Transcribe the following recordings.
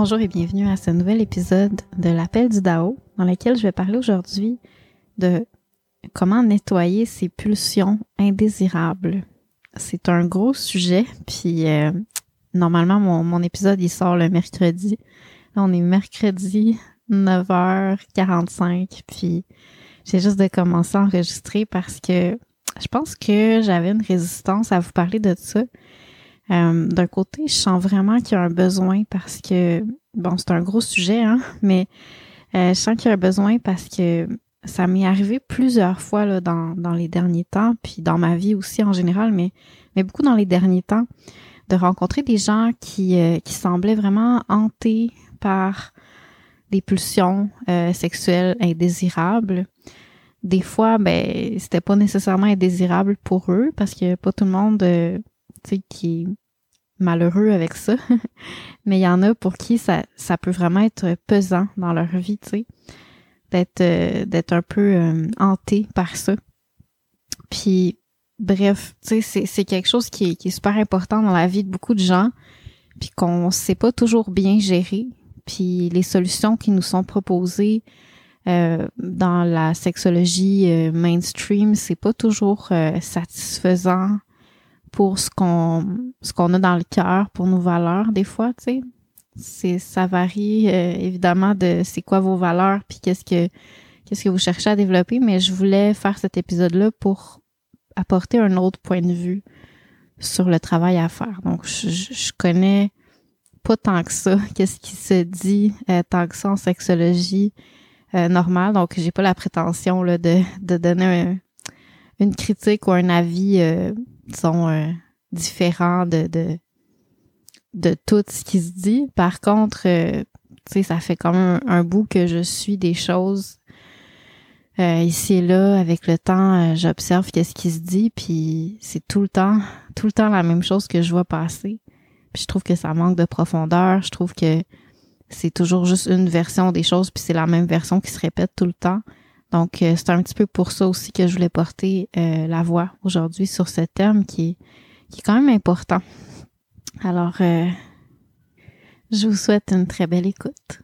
Bonjour et bienvenue à ce nouvel épisode de l'appel du Dao dans lequel je vais parler aujourd'hui de comment nettoyer ses pulsions indésirables. C'est un gros sujet, puis euh, normalement mon, épisode il sort le mercredi. On est mercredi 9h45, puis j'ai juste de commencer à enregistrer parce que je pense que j'avais une résistance à vous parler de ça. Euh, D'un côté, je sens vraiment qu'il y a un besoin parce que, bon, c'est un gros sujet, hein, mais euh, je sens qu'il y a un besoin parce que ça m'est arrivé plusieurs fois là, dans, dans les derniers temps, puis dans ma vie aussi en général, mais, mais beaucoup dans les derniers temps, de rencontrer des gens qui, euh, qui semblaient vraiment hantés par des pulsions euh, sexuelles indésirables. Des fois, ben, c'était pas nécessairement indésirable pour eux parce que pas tout le monde qui est malheureux avec ça. Mais il y en a pour qui ça, ça peut vraiment être pesant dans leur vie, tu sais, d'être euh, d'être un peu euh, hanté par ça. Puis bref, tu sais, c'est quelque chose qui est, qui est super important dans la vie de beaucoup de gens, puis qu'on sait pas toujours bien gérer. Puis les solutions qui nous sont proposées euh, dans la sexologie euh, mainstream, c'est pas toujours euh, satisfaisant pour ce qu'on ce qu'on a dans le cœur, pour nos valeurs des fois, tu sais. C'est ça varie euh, évidemment de c'est quoi vos valeurs puis qu'est-ce que qu'est-ce que vous cherchez à développer, mais je voulais faire cet épisode là pour apporter un autre point de vue sur le travail à faire. Donc je, je connais pas tant que ça qu'est-ce qui se dit euh, tant que ça en sexologie euh, normale, donc j'ai pas la prétention là de de donner un, une critique ou un avis euh, disons, euh, différents de, de, de tout ce qui se dit. Par contre, euh, tu sais, ça fait même un, un, bout que je suis des choses euh, ici et là. Avec le temps, j'observe qu'est-ce qui se dit, puis c'est tout le temps, tout le temps la même chose que je vois passer. Puis je trouve que ça manque de profondeur. Je trouve que c'est toujours juste une version des choses, puis c'est la même version qui se répète tout le temps. Donc, euh, c'est un petit peu pour ça aussi que je voulais porter euh, la voix aujourd'hui sur ce thème qui est, qui est quand même important. Alors, euh, je vous souhaite une très belle écoute.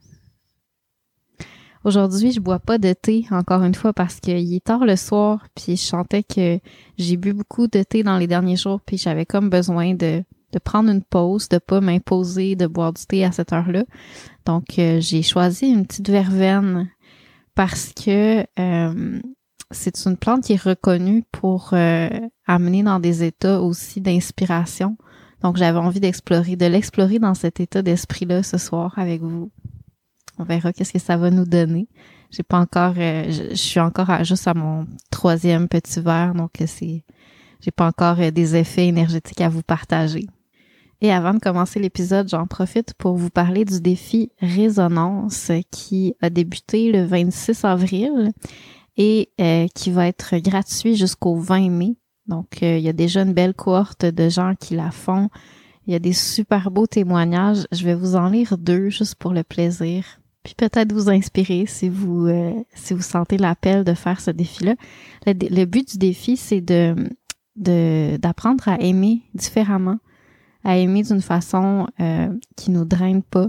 Aujourd'hui, je bois pas de thé, encore une fois, parce qu'il est tard le soir, puis je sentais que j'ai bu beaucoup de thé dans les derniers jours, puis j'avais comme besoin de, de prendre une pause, de pas m'imposer de boire du thé à cette heure-là. Donc, j'ai choisi une petite verveine parce que euh, c'est une plante qui est reconnue pour euh, amener dans des états aussi d'inspiration. Donc j'avais envie d'explorer, de l'explorer dans cet état d'esprit-là ce soir avec vous. On verra qu'est-ce que ça va nous donner. J'ai pas encore, euh, je, je, suis encore à, juste à mon troisième petit verre, donc c'est, j'ai pas encore des effets énergétiques à vous partager. Et avant de commencer l'épisode, j'en profite pour vous parler du défi Résonance qui a débuté le 26 avril et euh, qui va être gratuit jusqu'au 20 mai. Donc, euh, il y a déjà une belle cohorte de gens qui la font Il y a des super beaux témoignages. Je vais vous en lire deux juste pour le plaisir. Puis peut-être vous inspirer si vous euh, si vous sentez l'appel de faire ce défi-là. Le, but du défi, c'est de d'apprendre à aimer différemment, à aimer d'une façon euh, qui nous draine pas,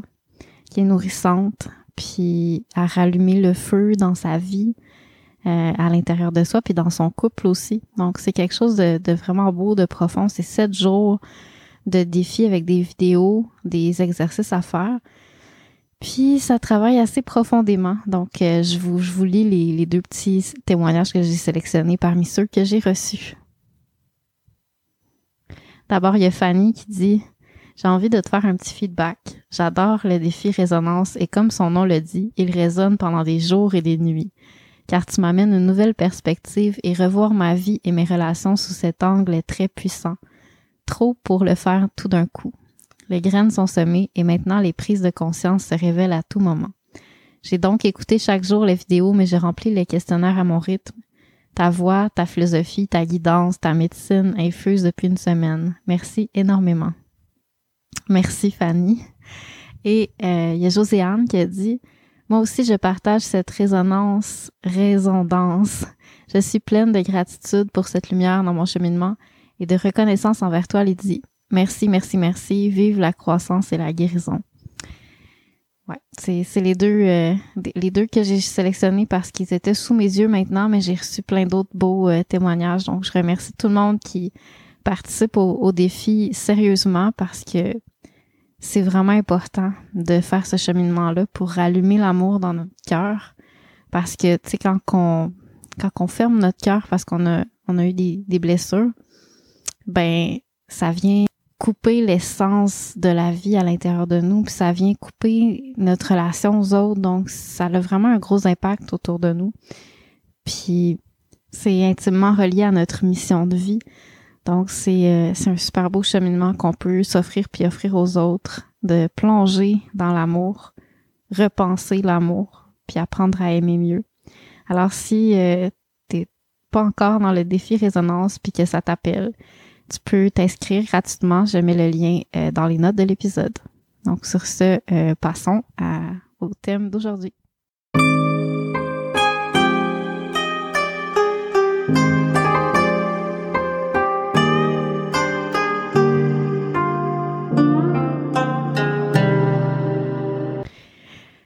qui est nourrissante, puis à rallumer le feu dans sa vie, euh, à l'intérieur de soi, puis dans son couple aussi. Donc, c'est quelque chose de, de, vraiment beau, de profond. C'est sept jours de défis avec des vidéos, des exercices à faire. Puis, ça travaille assez profondément. Donc, euh, je, vous, je vous lis les, les deux petits témoignages que j'ai sélectionnés parmi ceux que j'ai reçus. D'abord, il y a Fanny qui dit j'ai envie de te faire un petit feedback. J'adore le défi résonance et comme son nom le dit, il résonne pendant des jours et des nuits car tu m'amènes une nouvelle perspective et revoir ma vie et mes relations sous cet angle est très puissant. Trop pour le faire tout d'un coup. Les graines sont semées et maintenant les prises de conscience se révèlent à tout moment. J'ai donc écouté chaque jour les vidéos, mais j'ai rempli les questionnaires à mon rythme. Ta voix, ta philosophie, ta guidance, ta médecine infuse depuis une semaine. Merci énormément. Merci Fanny. Et euh, il y a Joséanne qui a dit moi aussi, je partage cette résonance, résondance. Je suis pleine de gratitude pour cette lumière dans mon cheminement et de reconnaissance envers toi, Lydie. Merci, merci, merci. Vive la croissance et la guérison. Ouais, c'est les deux euh, les deux que j'ai sélectionnés parce qu'ils étaient sous mes yeux maintenant, mais j'ai reçu plein d'autres beaux euh, témoignages. Donc, je remercie tout le monde qui participe au, au défi sérieusement parce que c'est vraiment important de faire ce cheminement-là pour rallumer l'amour dans notre cœur. Parce que, tu sais, quand on, quand on ferme notre cœur parce qu'on a, on a eu des, des blessures, ben, ça vient couper l'essence de la vie à l'intérieur de nous, puis ça vient couper notre relation aux autres, donc ça a vraiment un gros impact autour de nous. Puis c'est intimement relié à notre mission de vie. Donc, euh, c'est un super beau cheminement qu'on peut s'offrir puis offrir aux autres, de plonger dans l'amour, repenser l'amour, puis apprendre à aimer mieux. Alors, si euh, t'es pas encore dans le défi résonance puis que ça t'appelle, tu peux t'inscrire gratuitement. Je mets le lien euh, dans les notes de l'épisode. Donc, sur ce, euh, passons au thème d'aujourd'hui.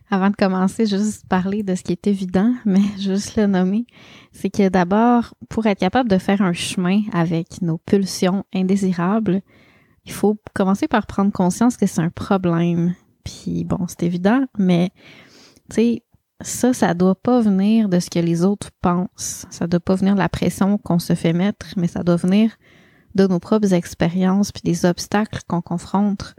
Avant de commencer, juste parler de ce qui est évident, mais juste le nommer, c'est que d'abord, pour être capable de faire un chemin avec nos pulsions indésirables, il faut commencer par prendre conscience que c'est un problème. Puis bon, c'est évident, mais tu sais, ça, ça doit pas venir de ce que les autres pensent. Ça doit pas venir de la pression qu'on se fait mettre, mais ça doit venir de nos propres expériences puis des obstacles qu'on confronte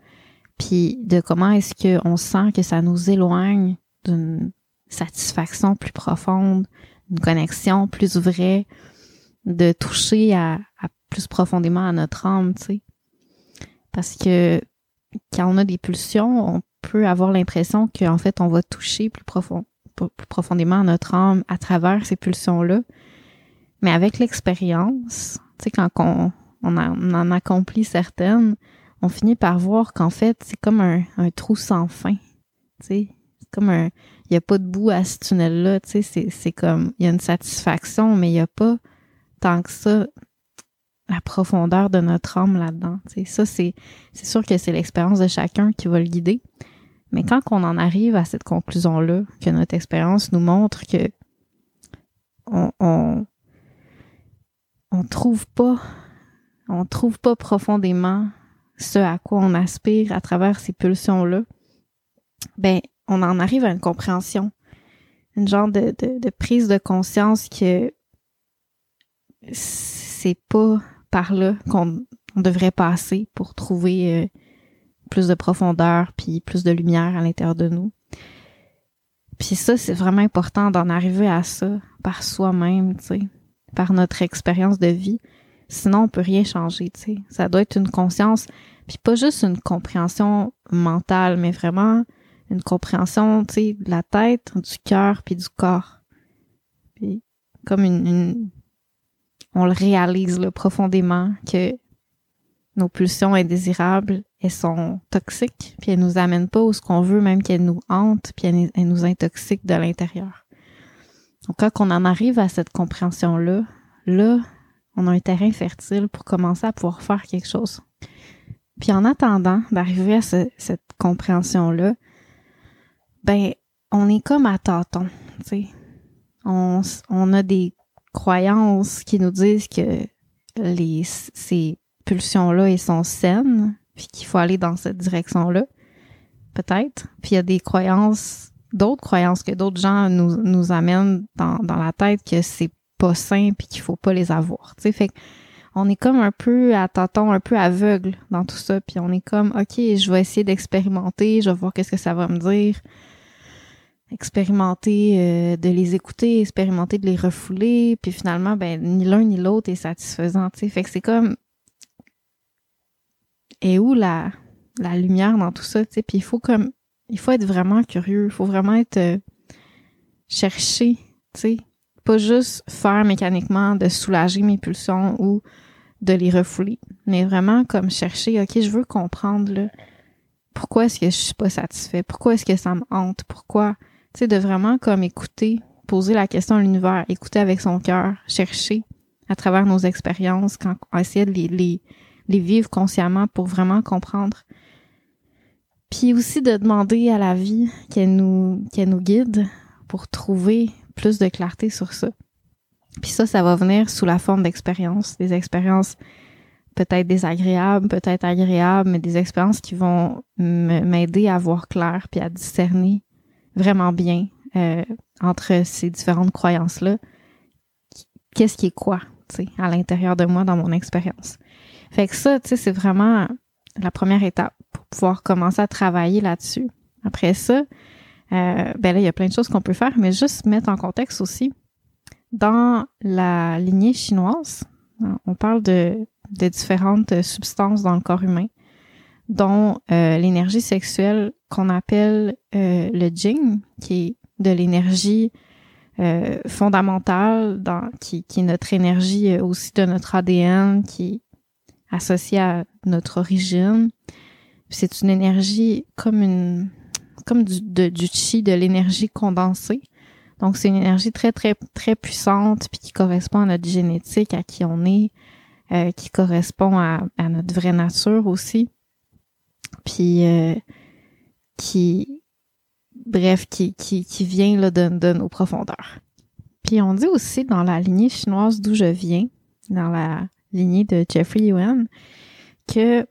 puis de comment est-ce qu'on sent que ça nous éloigne d'une satisfaction plus profonde, une connexion plus vraie, de toucher à, plus profondément à notre âme, tu sais. Parce que quand on a des pulsions, on peut avoir l'impression qu'en fait, on va toucher plus, profond, plus profondément à notre âme à travers ces pulsions-là. Mais avec l'expérience, tu sais, quand on, en accomplit certaines, on finit par voir qu'en fait, c'est comme un, trou sans fin. C'est comme un. Il n'y a pas de bout à ce tunnel-là. C'est comme. Il y a une satisfaction, mais il n'y a pas tant que ça la profondeur de notre âme là-dedans. Ça, c'est sûr que c'est l'expérience de chacun qui va le guider. Mais quand on en arrive à cette conclusion-là, que notre expérience nous montre que on, on, on trouve pas, on trouve pas profondément ce à quoi on aspire à travers ces pulsions-là, ben, on en arrive à une compréhension, une genre de, prise de conscience que c'est pas par là qu'on devrait passer pour trouver euh, plus de profondeur puis plus de lumière à l'intérieur de nous. Puis ça, c'est vraiment important d'en arriver à ça par soi-même, tu sais, par notre expérience de vie. Sinon, on peut rien changer, tu sais. Ça doit être une conscience, puis pas juste une compréhension mentale, mais vraiment une compréhension, tu sais, de la tête, du cœur, puis du corps. Puis comme une, on le réalise là, profondément que nos pulsions indésirables elles sont toxiques, puis elles nous amènent pas où ce qu'on veut, même qu'elles nous hantent, puis elles, elles nous intoxiquent de l'intérieur. Donc quand on en arrive à cette compréhension-là, là, on a un terrain fertile pour commencer à pouvoir faire quelque chose. Puis en attendant d'arriver à cette compréhension-là, ben, on est comme à tâtons, tu sais. On, a des croyances qui nous disent que les, ces pulsions-là, elles sont saines, puis qu'il faut aller dans cette direction-là, peut-être. Puis il y a des croyances, d'autres croyances que d'autres gens nous, nous amènent dans, dans la tête que c'est pas sain puis qu'il faut pas les avoir. Tu sais, fait on est comme un peu à tâtons, un peu aveugle dans tout ça, puis on est comme ok, je vais essayer d'expérimenter, je vais voir qu'est-ce que ça va me dire, expérimenter euh, de les écouter, expérimenter de les refouler, puis finalement ben ni l'un ni l'autre est satisfaisant. Tu sais, fait que c'est comme et où la la lumière dans tout ça, tu sais, puis il faut comme il faut être vraiment curieux, il faut vraiment être euh, chercher, tu sais, pas juste faire mécaniquement de soulager mes pulsions ou de les refouler, mais vraiment comme chercher, OK, je veux comprendre là, pourquoi est-ce que je suis pas satisfait, pourquoi est-ce que ça me hante, pourquoi, tu sais, de vraiment comme écouter, poser la question à l'univers, écouter avec son cœur, chercher à travers nos expériences, quand on essaie de les, vivre consciemment pour vraiment comprendre. Puis aussi de demander à la vie qu'elle nous guide pour trouver plus de clarté sur ça. Puis ça, ça va venir sous la forme d'expériences, des expériences peut-être désagréables, peut-être agréables, mais des expériences qui vont m'aider à voir clair puis à discerner vraiment bien euh, entre ces différentes croyances-là, qu'est-ce qui est quoi, tu sais, à l'intérieur de moi dans mon expérience. Fait que ça, tu sais, c'est vraiment la première étape pour pouvoir commencer à travailler là-dessus. Après ça, ben là, il y a plein de choses qu'on peut faire, mais juste mettre en contexte aussi. Dans la lignée chinoise, on parle de, de différentes substances dans le corps humain, dont euh, l'énergie sexuelle qu'on appelle euh, le Jing, qui est de l'énergie euh, fondamentale, dans, qui, qui est notre énergie aussi de notre ADN, qui est associée à notre origine. C'est une énergie comme une comme du, chi, de l'énergie condensée. Donc, c'est une énergie très, très, très puissante, puis qui correspond à notre génétique, à qui on est, euh, qui correspond à, à, notre vraie nature aussi. Puis, euh, qui, bref, qui, qui, qui vient là, de, de nos profondeurs. Puis, on dit aussi dans la lignée chinoise d'où je viens, dans la lignée de Jeffrey Yuan, que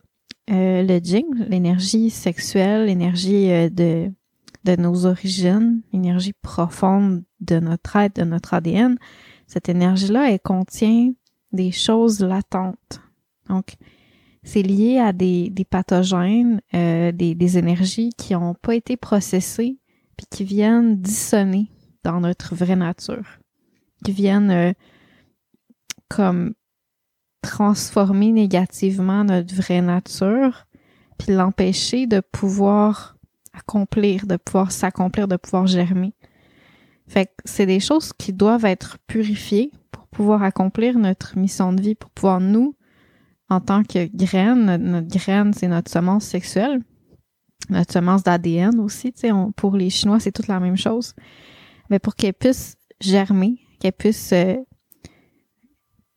euh, le Jing, l'énergie sexuelle, l'énergie euh, de, de nos origines, l'énergie profonde de notre être, de notre ADN, cette énergie-là, elle contient des choses latentes. Donc, c'est lié à des, des pathogènes, euh, des, des énergies qui n'ont pas été processées, puis qui viennent dissonner dans notre vraie nature, qui viennent comme transformer négativement notre vraie nature, puis l'empêcher de pouvoir accomplir, de pouvoir s'accomplir, de pouvoir germer. Fait que c'est des choses qui doivent être purifiées pour pouvoir accomplir notre mission de vie, pour pouvoir nous, en tant que graine, notre, graine, c'est notre semence sexuelle, notre semence d'ADN aussi, tu sais, pour les Chinois, c'est toute la même chose. Mais pour qu'elle puisse germer, qu'elle puisse euh,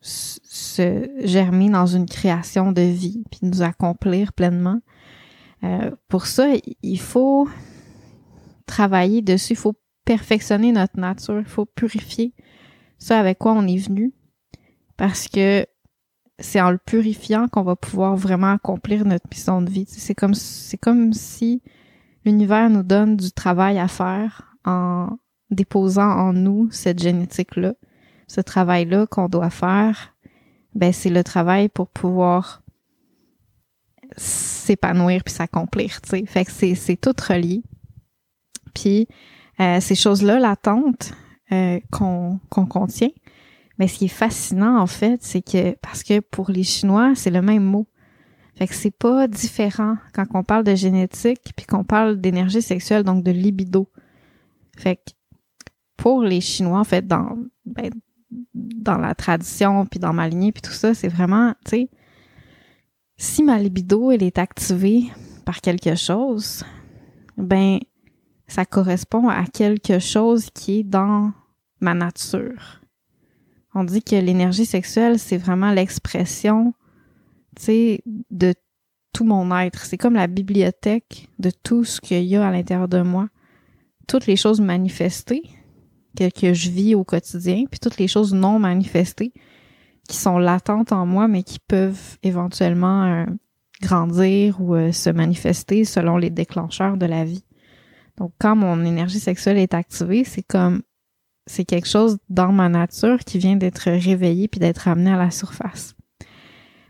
se germer dans une création de vie, puis nous accomplir pleinement. Euh, pour ça, il faut travailler dessus, il faut perfectionner notre nature, il faut purifier ça avec quoi on est venu, parce que c'est en le purifiant qu'on va pouvoir vraiment accomplir notre mission de vie. C'est comme c'est comme si l'univers nous donne du travail à faire en déposant en nous cette génétique là, ce travail là qu'on doit faire ben c'est le travail pour pouvoir s'épanouir puis s'accomplir, tu sais. Fait que c'est c'est tout relié. Puis euh, ces choses-là latentes euh, qu'on qu'on contient, mais ce qui est fascinant en fait, c'est que parce que pour les Chinois, c'est le même mot. Fait que c'est pas différent quand on parle de génétique puis qu'on parle d'énergie sexuelle donc de libido. Fait que pour les Chinois en fait dans ben, dans la tradition, puis dans ma lignée, puis tout ça, c'est vraiment, tu sais, si ma libido, elle est activée par quelque chose, ben, ça correspond à quelque chose qui est dans ma nature. On dit que l'énergie sexuelle, c'est vraiment l'expression, tu sais, de tout mon être. C'est comme la bibliothèque de tout ce qu'il y a à l'intérieur de moi. Toutes les choses manifestées que, que je vis au quotidien, puis toutes les choses non manifestées qui sont latentes en moi, mais qui peuvent éventuellement euh, grandir ou euh, se manifester selon les déclencheurs de la vie. Donc, quand mon énergie sexuelle est activée, c'est comme c'est quelque chose dans ma nature qui vient d'être réveillé puis d'être amené à la surface.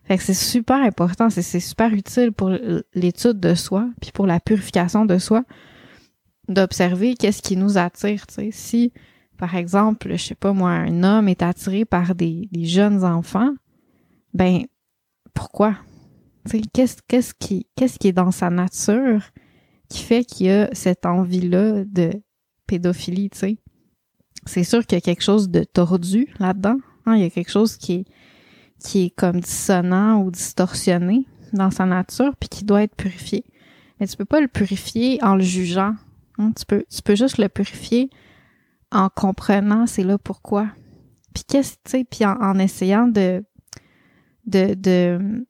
Fait que c'est super important, c'est super utile pour l'étude de soi puis pour la purification de soi d'observer qu'est-ce qui nous attire. Si par exemple, je sais pas moi, un homme est attiré par des, jeunes enfants, ben pourquoi? Qu'est-ce qui qui est dans sa nature qui fait qu'il y a cette envie-là de pédophilie? C'est sûr qu'il y a quelque chose de tordu là-dedans. Hein? Il y a quelque chose qui est qui est comme dissonant ou distorsionné dans sa nature puis qui doit être purifié. Mais tu peux pas le purifier en le jugeant. Hein? Tu peux tu peux juste le purifier en comprenant c'est là pourquoi. Puis qu'est-ce tu sais, puis en, essayant de, de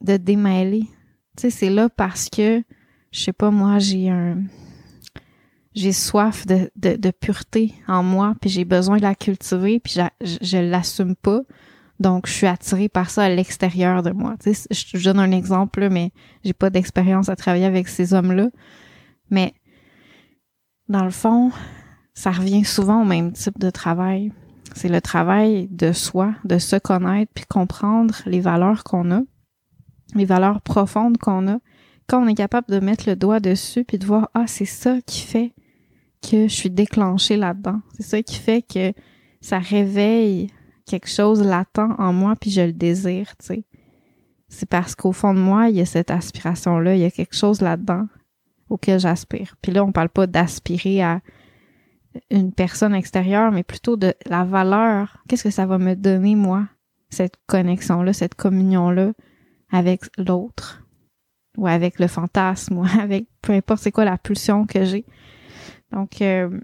de démêler. Tu sais, c'est là parce que je sais pas moi, j'ai un j'ai soif de, de, pureté en moi, puis j'ai besoin de la cultiver, puis je, je l'assume pas. Donc, je suis attirée par ça à l'extérieur de moi. Tu sais, je donne un exemple, mais j'ai pas d'expérience à travailler avec ces hommes-là. Mais, dans le fond, ça revient souvent au même type de travail. C'est le travail de soi, de se connaître puis comprendre les valeurs qu'on a, les valeurs profondes qu'on a. Quand on est capable de mettre le doigt dessus puis de voir ah c'est ça qui fait que je suis déclenchée là-dedans. C'est ça qui fait que ça réveille quelque chose latent en moi puis je le désire, tu sais. C'est parce qu'au fond de moi, il y a cette aspiration-là, il y a quelque chose là-dedans auquel j'aspire. Puis là, on parle pas d'aspirer à une personne extérieure, mais plutôt de la valeur. Qu'est-ce que ça va me donner, moi, cette connexion-là, cette communion-là avec l'autre, ou avec le fantasme, ou avec peu importe c'est quoi la pulsion que j'ai. Donc, euh,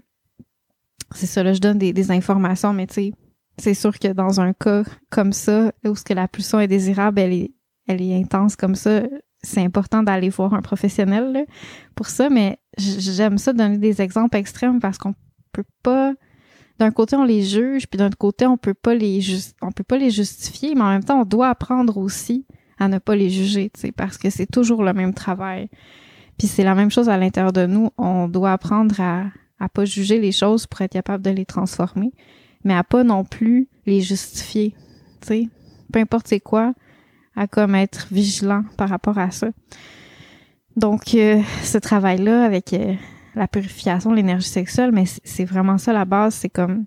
c'est ça, là, je donne des, informations, mais tu sais, c'est sûr que dans un cas comme ça, où ce que la pulsion est désirable, elle est, elle est intense comme ça, c'est important d'aller voir un professionnel pour ça, mais j'aime ça donner des exemples extrêmes parce qu'on peut pas d'un côté on les juge puis d'un autre côté on peut pas les on peut pas les justifier mais en même temps on doit apprendre aussi à ne pas les juger tu sais parce que c'est toujours le même travail. Puis c'est la même chose à l'intérieur de nous. On doit apprendre à à pas juger les choses pour être capable de les transformer mais à pas non plus les justifier tu sais. Peu importe c'est quoi à comme être vigilant par rapport à ça. Donc euh, ce travail là avec euh, la purification de l'énergie sexuelle, mais c'est vraiment ça la base. C'est comme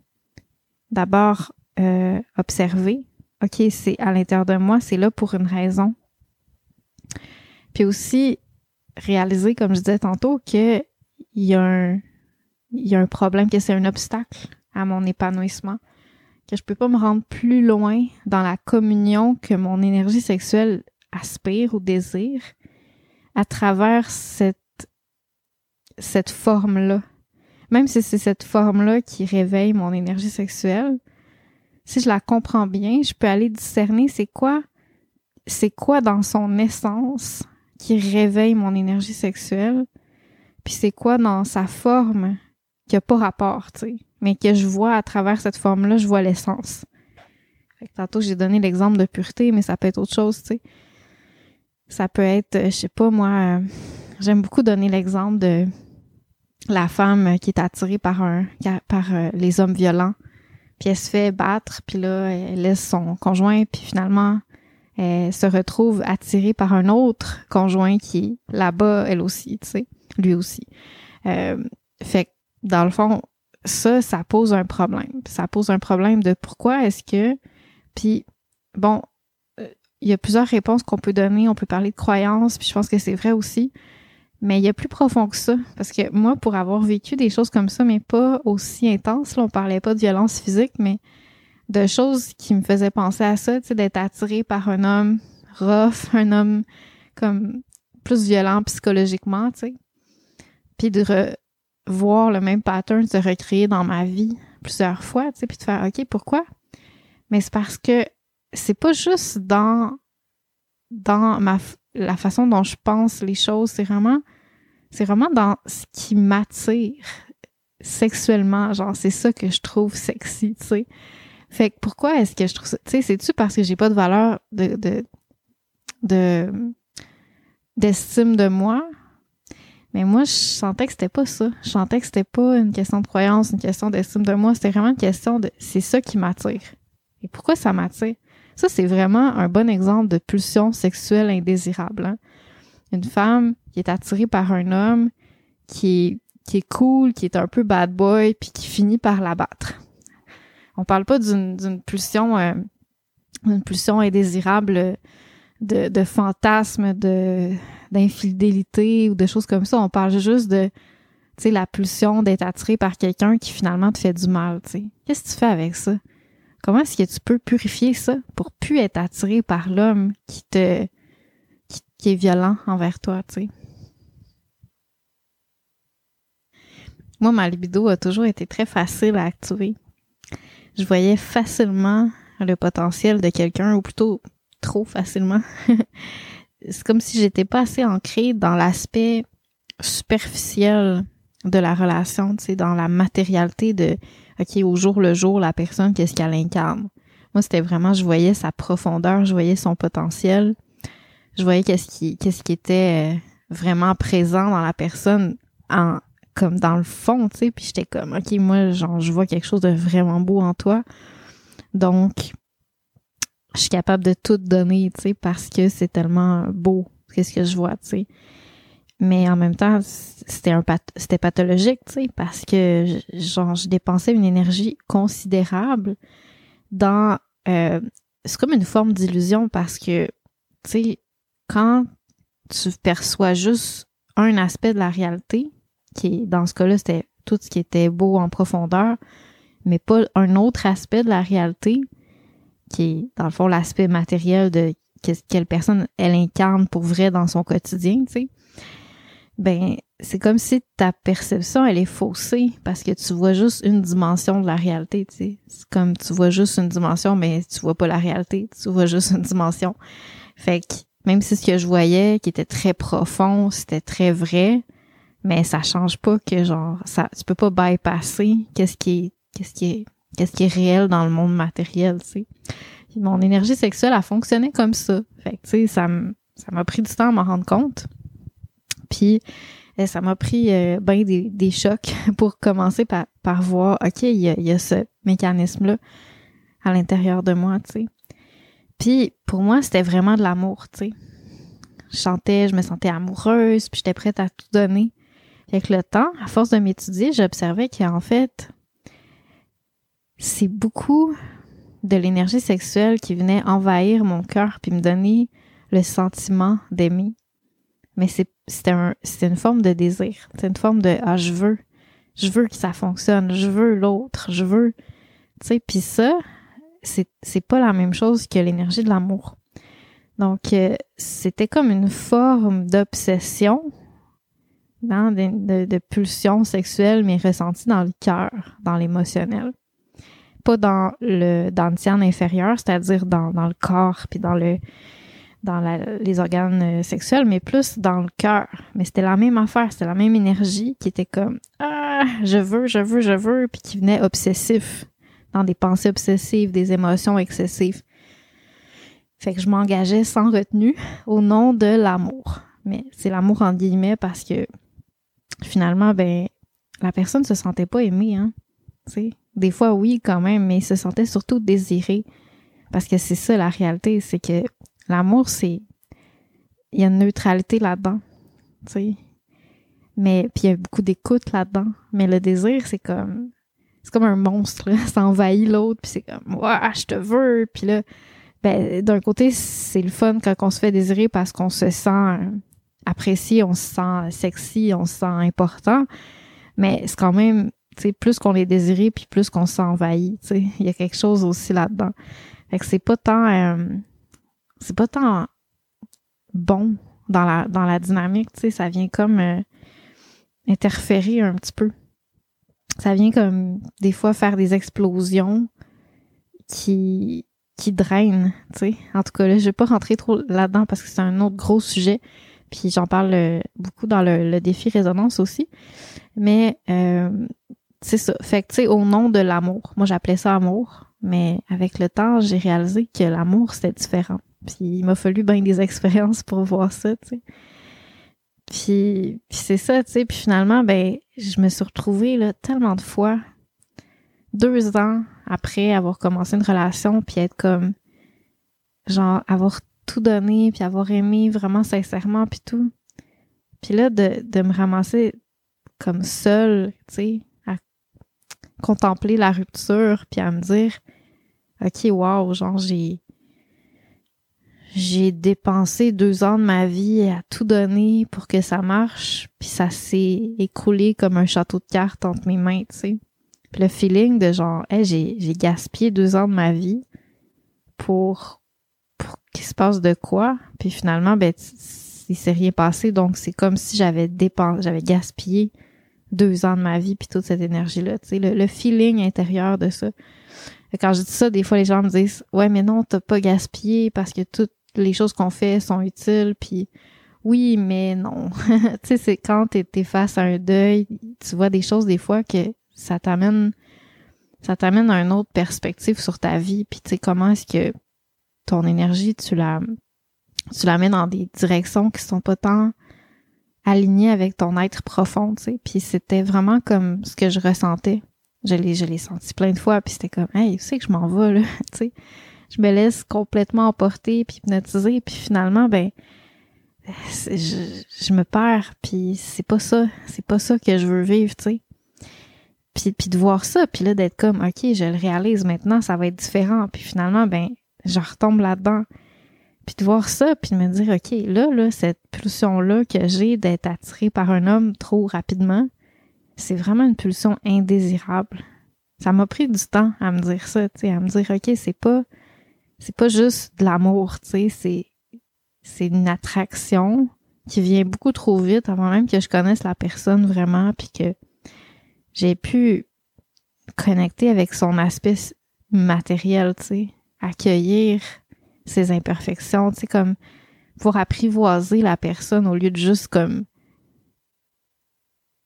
d'abord euh, observer. OK, c'est à l'intérieur de moi, c'est là pour une raison. Puis aussi réaliser, comme je disais tantôt, que il y a un y a un problème, que c'est un obstacle à mon épanouissement, que je peux pas me rendre plus loin dans la communion que mon énergie sexuelle aspire ou désire à travers cette cette forme-là. Même si c'est cette forme-là qui réveille mon énergie sexuelle, si je la comprends bien, je peux aller discerner c'est quoi, c'est quoi dans son essence qui réveille mon énergie sexuelle, puis c'est quoi dans sa forme qui a pas rapport, tu sais, mais que je vois à travers cette forme-là, je vois l'essence. tantôt j'ai donné l'exemple de pureté, mais ça peut être autre chose, tu sais. Ça peut être, je sais pas moi, euh, j'aime beaucoup donner l'exemple de la femme qui est attirée par un par euh, les hommes violents. Puis elle se fait battre puis là elle laisse son conjoint puis finalement elle se retrouve attirée par un autre conjoint qui est là-bas elle aussi tu sais lui aussi. Euh, fait dans le fond ça ça pose un problème. Ça pose un problème de pourquoi est-ce que puis bon euh, il y a plusieurs réponses qu'on peut donner. On peut parler de croyances puis je pense que c'est vrai aussi mais il y a plus profond que ça. Parce que moi, pour avoir vécu des choses comme ça, mais pas aussi intenses, là, on parlait pas de violence physique, mais de choses qui me faisaient penser à ça, tu sais, d'être attirée par un homme rough, un homme comme plus violent psychologiquement, tu sais. Puis de voir le même pattern se recréer dans ma vie plusieurs fois, tu sais, puis de faire OK, pourquoi? Mais c'est parce que c'est pas juste dans dans ma la façon dont je pense les choses, c'est vraiment c'est vraiment dans ce qui m'attire sexuellement, genre c'est ça que je trouve sexy, tu sais. Fait que pourquoi est-ce que je trouve ça tu sais, c'est-tu parce que j'ai pas de valeur de de de d'estime de moi? Mais moi, je sentais que c'était pas ça. Je sentais que c'était pas une question de croyance, une question d'estime de moi. C'était vraiment une question de c'est ça qui m'attire. Et pourquoi ça m'attire? Ça, c'est vraiment un bon exemple de pulsion sexuelle indésirable. Hein. Une femme qui est attirée par un homme qui est, qui est cool, qui est un peu bad boy, puis qui finit par l'abattre. On parle pas d'une pulsion, euh, pulsion indésirable de, de fantasme, de d'infidélité ou de choses comme ça. On parle juste de la pulsion d'être attiré par quelqu'un qui finalement te fait du mal. Qu'est-ce que tu fais avec ça? Comment est-ce que tu peux purifier ça pour plus être attiré par l'homme qui te qui, est violent envers toi, tu sais? Moi, ma libido a toujours été très facile à activer. Je voyais facilement le potentiel de quelqu'un, ou plutôt trop facilement. c'est comme si j'étais pas assez ancrée dans l'aspect superficiel de la relation, tu dans la matérialité de, OK, au jour le jour, la personne, qu'est-ce qu'elle incarne? Moi, c'était vraiment, je voyais sa profondeur, je voyais son potentiel, je voyais qu'est-ce qui, qu'est-ce qui était euh, vraiment présent dans la personne en, comme dans le fond, tu sais, puis j'étais comme, OK, moi, genre, je vois quelque chose de vraiment beau en toi. Donc, je suis capable de tout donner, tu sais, parce que c'est tellement beau, qu'est-ce que je vois, tu sais. Mais en même temps, c'était un c'était pathologique, tu sais, parce que genre je dépensais une énergie considérable dans euh, c'est comme une forme d'illusion parce que tu sais quand tu perçois juste un aspect de la réalité, qui est dans ce cas-là, c'était tout ce qui était beau en profondeur, mais pas un autre aspect de la réalité, qui est dans le fond l'aspect matériel de quelle personne elle incarne pour vrai dans son quotidien, tu sais. Ben, c'est comme si ta perception elle est faussée parce que tu vois juste une dimension de la réalité, tu sais. C'est comme tu vois juste une dimension mais tu vois pas la réalité, tu vois juste une dimension. Fait que même si ce que je voyais qui était très profond, c'était très vrai, mais ça change pas que genre ça tu peux pas bypasser qu'est-ce qui est qu'est-ce qui est qu'est-ce qui est réel dans le monde matériel, tu sais. Mon énergie sexuelle a fonctionné comme ça. Fait que, tu sais, ça m'a pris du temps à m'en rendre compte. Puis, euh, ça m'a pris euh, bien des, chocs pour commencer par, voir, OK, il y a, y a ce mécanisme-là à l'intérieur de moi, tu sais. Puis, pour moi, c'était vraiment de l'amour, tu sais. Je chantais, je me sentais amoureuse, puis j'étais prête à tout donner. Avec le temps, à force de m'étudier, j'observais qu'en fait, c'est beaucoup de l'énergie sexuelle qui venait envahir mon cœur puis me donner le sentiment d'aimer. Mais c'est c'était un une forme de désir, c'est une forme de ah je veux, je veux que ça fonctionne, je veux l'autre, je veux tu sais. Puis ça c'est c'est pas la même chose que l'énergie de l'amour. Donc euh, c'était comme une forme d'obsession dans de, de, pulsion sexuelle mais ressentie dans le cœur, dans l'émotionnel. Pas dans le dans le tiers inférieur, c'est-à-dire dans, dans le corps puis dans le dans les organes euh, sexuels, mais plus dans le cœur. Mais c'était la même affaire, c'était la même énergie qui était comme ah je veux, je veux, je veux, puis qui venait obsessif, dans des pensées obsessives, des émotions excessives. Fait que je m'engageais sans retenue au nom de l'amour. Mais c'est l'amour en guillemets parce que finalement, ben la personne se sentait pas aimée, hein. Tu sais, des fois, oui, quand même, mais se sentait surtout désiré. Parce que c'est ça la réalité, c'est que l'amour, c'est. Il y a une neutralité là-dedans. Tu sais. Mais puis il y a beaucoup d'écoute là-dedans. Mais le désir, c'est comme. C'est comme un monstre, là. Ça envahit l'autre, puis c'est comme Ouah, je te veux. Puis là, ben, d'un côté, c'est le fun quand on se fait désirer parce qu'on se sent apprécié, on se sent sexy, on se sent important. Mais c'est quand même plus qu'on est désiré, puis plus qu'on s'envahit, tu Il y a quelque chose aussi là-dedans. Fait que c'est pas tant... Euh, c'est pas tant bon dans la, dans la dynamique, tu sais, ça vient comme euh, interférer un petit peu. Ça vient comme des fois faire des explosions qui qui drainent, tu sais. En tout cas, là, je vais pas rentrer trop là-dedans parce que c'est un autre gros sujet. Puis j'en parle euh, beaucoup dans le, défi résonance aussi. Mais euh, c'est ça. Fait que, tu sais, au nom de l'amour, moi j'appelais ça amour, mais avec le temps, j'ai réalisé que l'amour, c'était différent. Puis il m'a fallu bien des expériences pour voir ça, tu sais. Puis, c'est ça, tu sais. Puis finalement, ben, je me suis retrouvée là, tellement de fois, deux ans après avoir commencé une relation, puis être comme, genre, avoir tout donné, puis avoir aimé vraiment sincèrement, puis tout. Puis là, de, de me ramasser comme seule, tu sais, à contempler la rupture, puis à me dire, OK, wow, genre, j'ai j'ai dépensé deux ans de ma vie à tout donner pour que ça marche, puis ça s'est écroulé comme un château de cartes entre mes mains, tu sais. Puis le feeling de genre, hey, j'ai, j'ai gaspillé deux ans de ma vie pour, pour qu'il se passe de quoi, puis finalement, ben, il s'est rien passé, donc c'est comme si j'avais dépensé, j'avais gaspillé deux ans de ma vie puis toute cette énergie-là, tu sais, le, le feeling intérieur de ça. Quand je dis ça, des fois, les gens me disent, ouais, mais non, t'as pas gaspillé parce que tout, les choses qu'on fait sont utiles, puis oui, mais non. tu sais, c'est quand t'es es face à un deuil, tu vois des choses des fois que ça t'amène ça t'amène à une autre perspective sur ta vie, puis tu sais comment est-ce que ton énergie tu la tu la mets dans des directions qui sont pas tant alignées avec ton être profond, tu sais. Puis c'était vraiment comme ce que je ressentais. Je l'ai je l'ai senti plein de fois, puis c'était comme hey, tu sais que je m'en vais là, tu sais? Je me laisse complètement emporter puis hypnotiser puis finalement ben je, je me perds puis c'est pas ça c'est pas ça que je veux vivre tu sais. Puis, puis de voir ça puis là d'être comme ok je le réalise maintenant ça va être différent puis finalement ben je retombe là-dedans. Puis de voir ça puis de me dire ok là là cette pulsion là que j'ai d'être attirée par un homme trop rapidement c'est vraiment une pulsion indésirable. Ça m'a pris du temps à me dire ça tu sais à me dire ok c'est pas c'est pas juste de l'amour, tu sais, c'est c'est une attraction qui vient beaucoup trop vite avant même que je connaisse la personne vraiment puis que j'ai pu connecter avec son aspect matériel, tu sais, accueillir ses imperfections, tu sais comme pour apprivoiser la personne au lieu de juste comme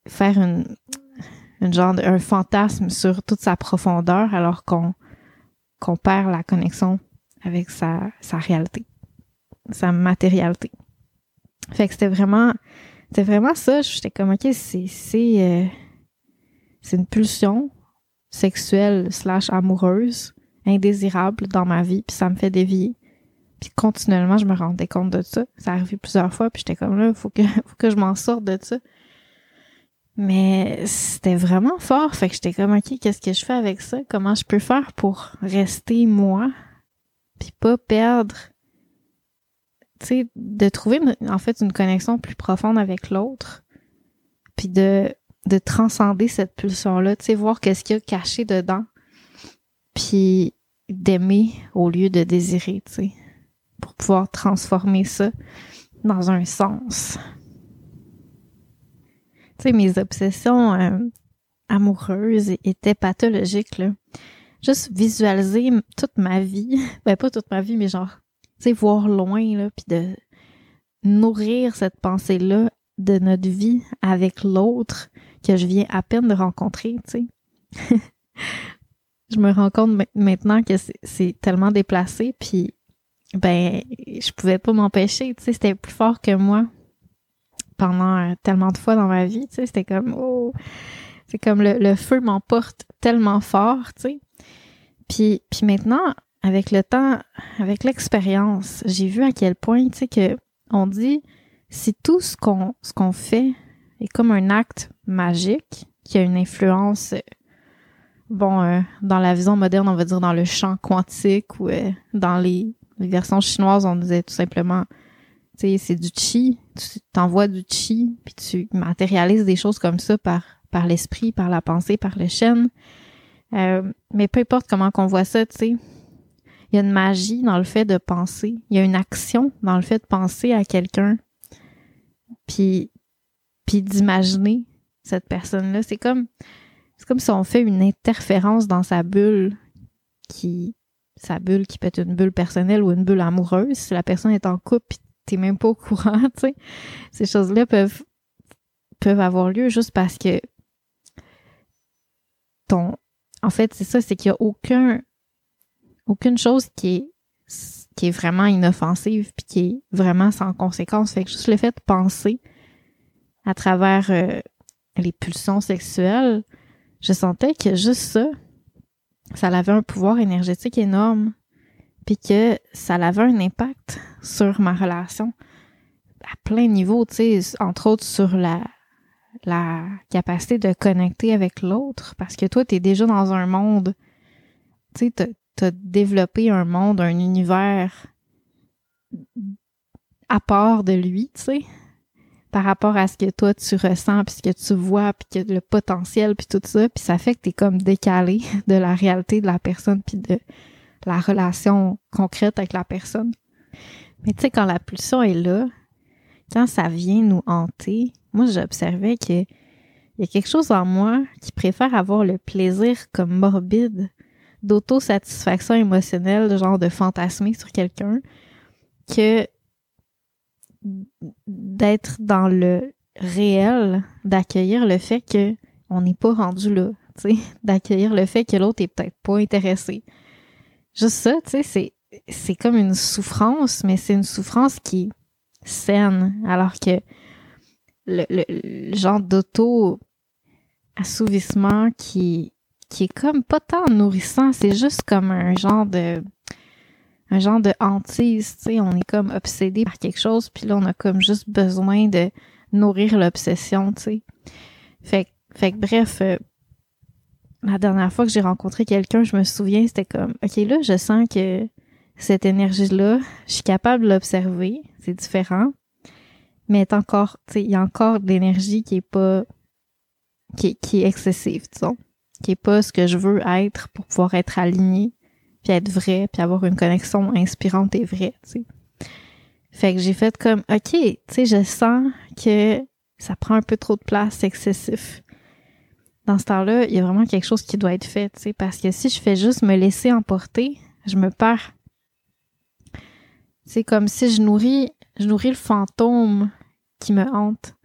faire une une genre de, un fantasme sur toute sa profondeur alors qu'on qu'on perd la connexion avec sa, sa réalité, sa matérialité. Fait que c'était vraiment, c'était vraiment ça. J'étais comme, ok, c'est, euh, c'est une pulsion sexuelle slash amoureuse indésirable dans ma vie, puis ça me fait dévier. Puis continuellement, je me rendais compte de ça. Ça arrivé plusieurs fois, puis j'étais comme là, faut que, faut que je m'en sorte de ça. Mais c'était vraiment fort, fait que j'étais comme ok, qu'est-ce que je fais avec ça? Comment je peux faire pour rester moi? Puis pas perdre tu sais de trouver en fait une connexion plus profonde avec l'autre puis de de transcender cette pulsion là tu sais voir qu'est-ce qu'il y a caché dedans puis d'aimer au lieu de désirer tu sais pour pouvoir transformer ça dans un sens. Tu sais mes obsessions euh, amoureuses étaient pathologiques là juste visualiser toute ma vie, ben pas toute ma vie, mais genre, tu sais, voir loin, là, puis de nourrir cette pensée-là de notre vie avec l'autre que je viens à peine de rencontrer, tu sais. je me rends compte maintenant que c'est tellement déplacé, puis ben, je pouvais pas m'empêcher, tu sais, c'était plus fort que moi pendant euh, tellement de fois dans ma vie, tu sais, c'était comme, oh, c'est comme le, le feu m'emporte tellement fort, tu sais. Puis, puis maintenant, avec le temps, avec l'expérience, j'ai vu à quel point, tu sais, que on dit, si tout ce qu'on, ce qu'on fait est comme un acte magique, qui a une influence, bon, euh, dans la vision moderne, on va dire dans le champ quantique ou euh, dans les, versions chinoises, on disait tout simplement, tu sais, c'est du chi, tu t'envoies du chi, puis tu matérialises des choses comme ça par, par l'esprit, par la pensée, par le chêne. Euh, mais peu importe comment qu'on voit ça, tu sais, il y a une magie dans le fait de penser. Il y a une action dans le fait de penser à quelqu'un, puis, puis d'imaginer cette personne-là. C'est comme, c'est comme si on fait une interférence dans sa bulle qui, sa bulle qui peut être une bulle personnelle ou une bulle amoureuse. Si la personne est en couple, puis t'es même pas au courant, tu sais. Ces choses-là peuvent, peuvent avoir lieu juste parce que ton, en fait, c'est ça, c'est qu'il y a aucun, aucune chose qui est qui est vraiment inoffensive puis qui est vraiment sans conséquence. Fait que juste le fait de penser à travers euh, les pulsions sexuelles, je sentais que juste ça, ça avait un pouvoir énergétique énorme puis que ça avait un impact sur ma relation à plein de niveaux, tu sais, entre autres sur la la capacité de connecter avec l'autre parce que toi tu es déjà dans un monde tu sais t'as développé un monde, un univers à part de lui, tu sais, par rapport à ce que toi tu ressens, puis ce que tu vois, puis que le potentiel, puis tout ça, puis ça fait que t'es comme décalé de la réalité de la personne, puis de la relation concrète avec la personne. Mais tu sais, quand la pulsion est là, quand ça vient nous hanter, moi j'observais que il y a quelque chose en moi qui préfère avoir le plaisir comme morbide d'autosatisfaction émotionnelle, genre de fantasmer sur quelqu'un, que d'être dans le réel, d'accueillir le fait que on n'est pas rendu là, d'accueillir le fait que l'autre est peut-être pas intéressé. Juste ça, tu sais, c'est comme une souffrance, mais c'est une souffrance qui est saine, alors que le, le genre d'auto assouvissement qui qui est comme pas tant nourrissant, c'est juste comme un genre de un genre de hantise, tu sais, on est comme obsédé par quelque chose, puis là on a comme juste besoin de nourrir l'obsession, tu sais. Fait, fait que bref, euh, la dernière fois que j'ai rencontré quelqu'un, je me souviens, c'était comme, ok là, je sens que cette énergie-là, je suis capable de l'observer, c'est différent, mais encore, il y a encore de l'énergie qui est pas, qui, qui est excessive, disons qui est pas ce que je veux être pour pouvoir être aligné, puis être vrai, puis avoir une connexion inspirante et vraie, tu sais. Fait que j'ai fait comme, OK, tu sais, je sens que ça prend un peu trop de place, c'est excessif. Dans ce temps-là, il y a vraiment quelque chose qui doit être fait, tu sais, parce que si je fais juste me laisser emporter, je me perds. C'est comme si je nourris, je nourris le fantôme qui me hante.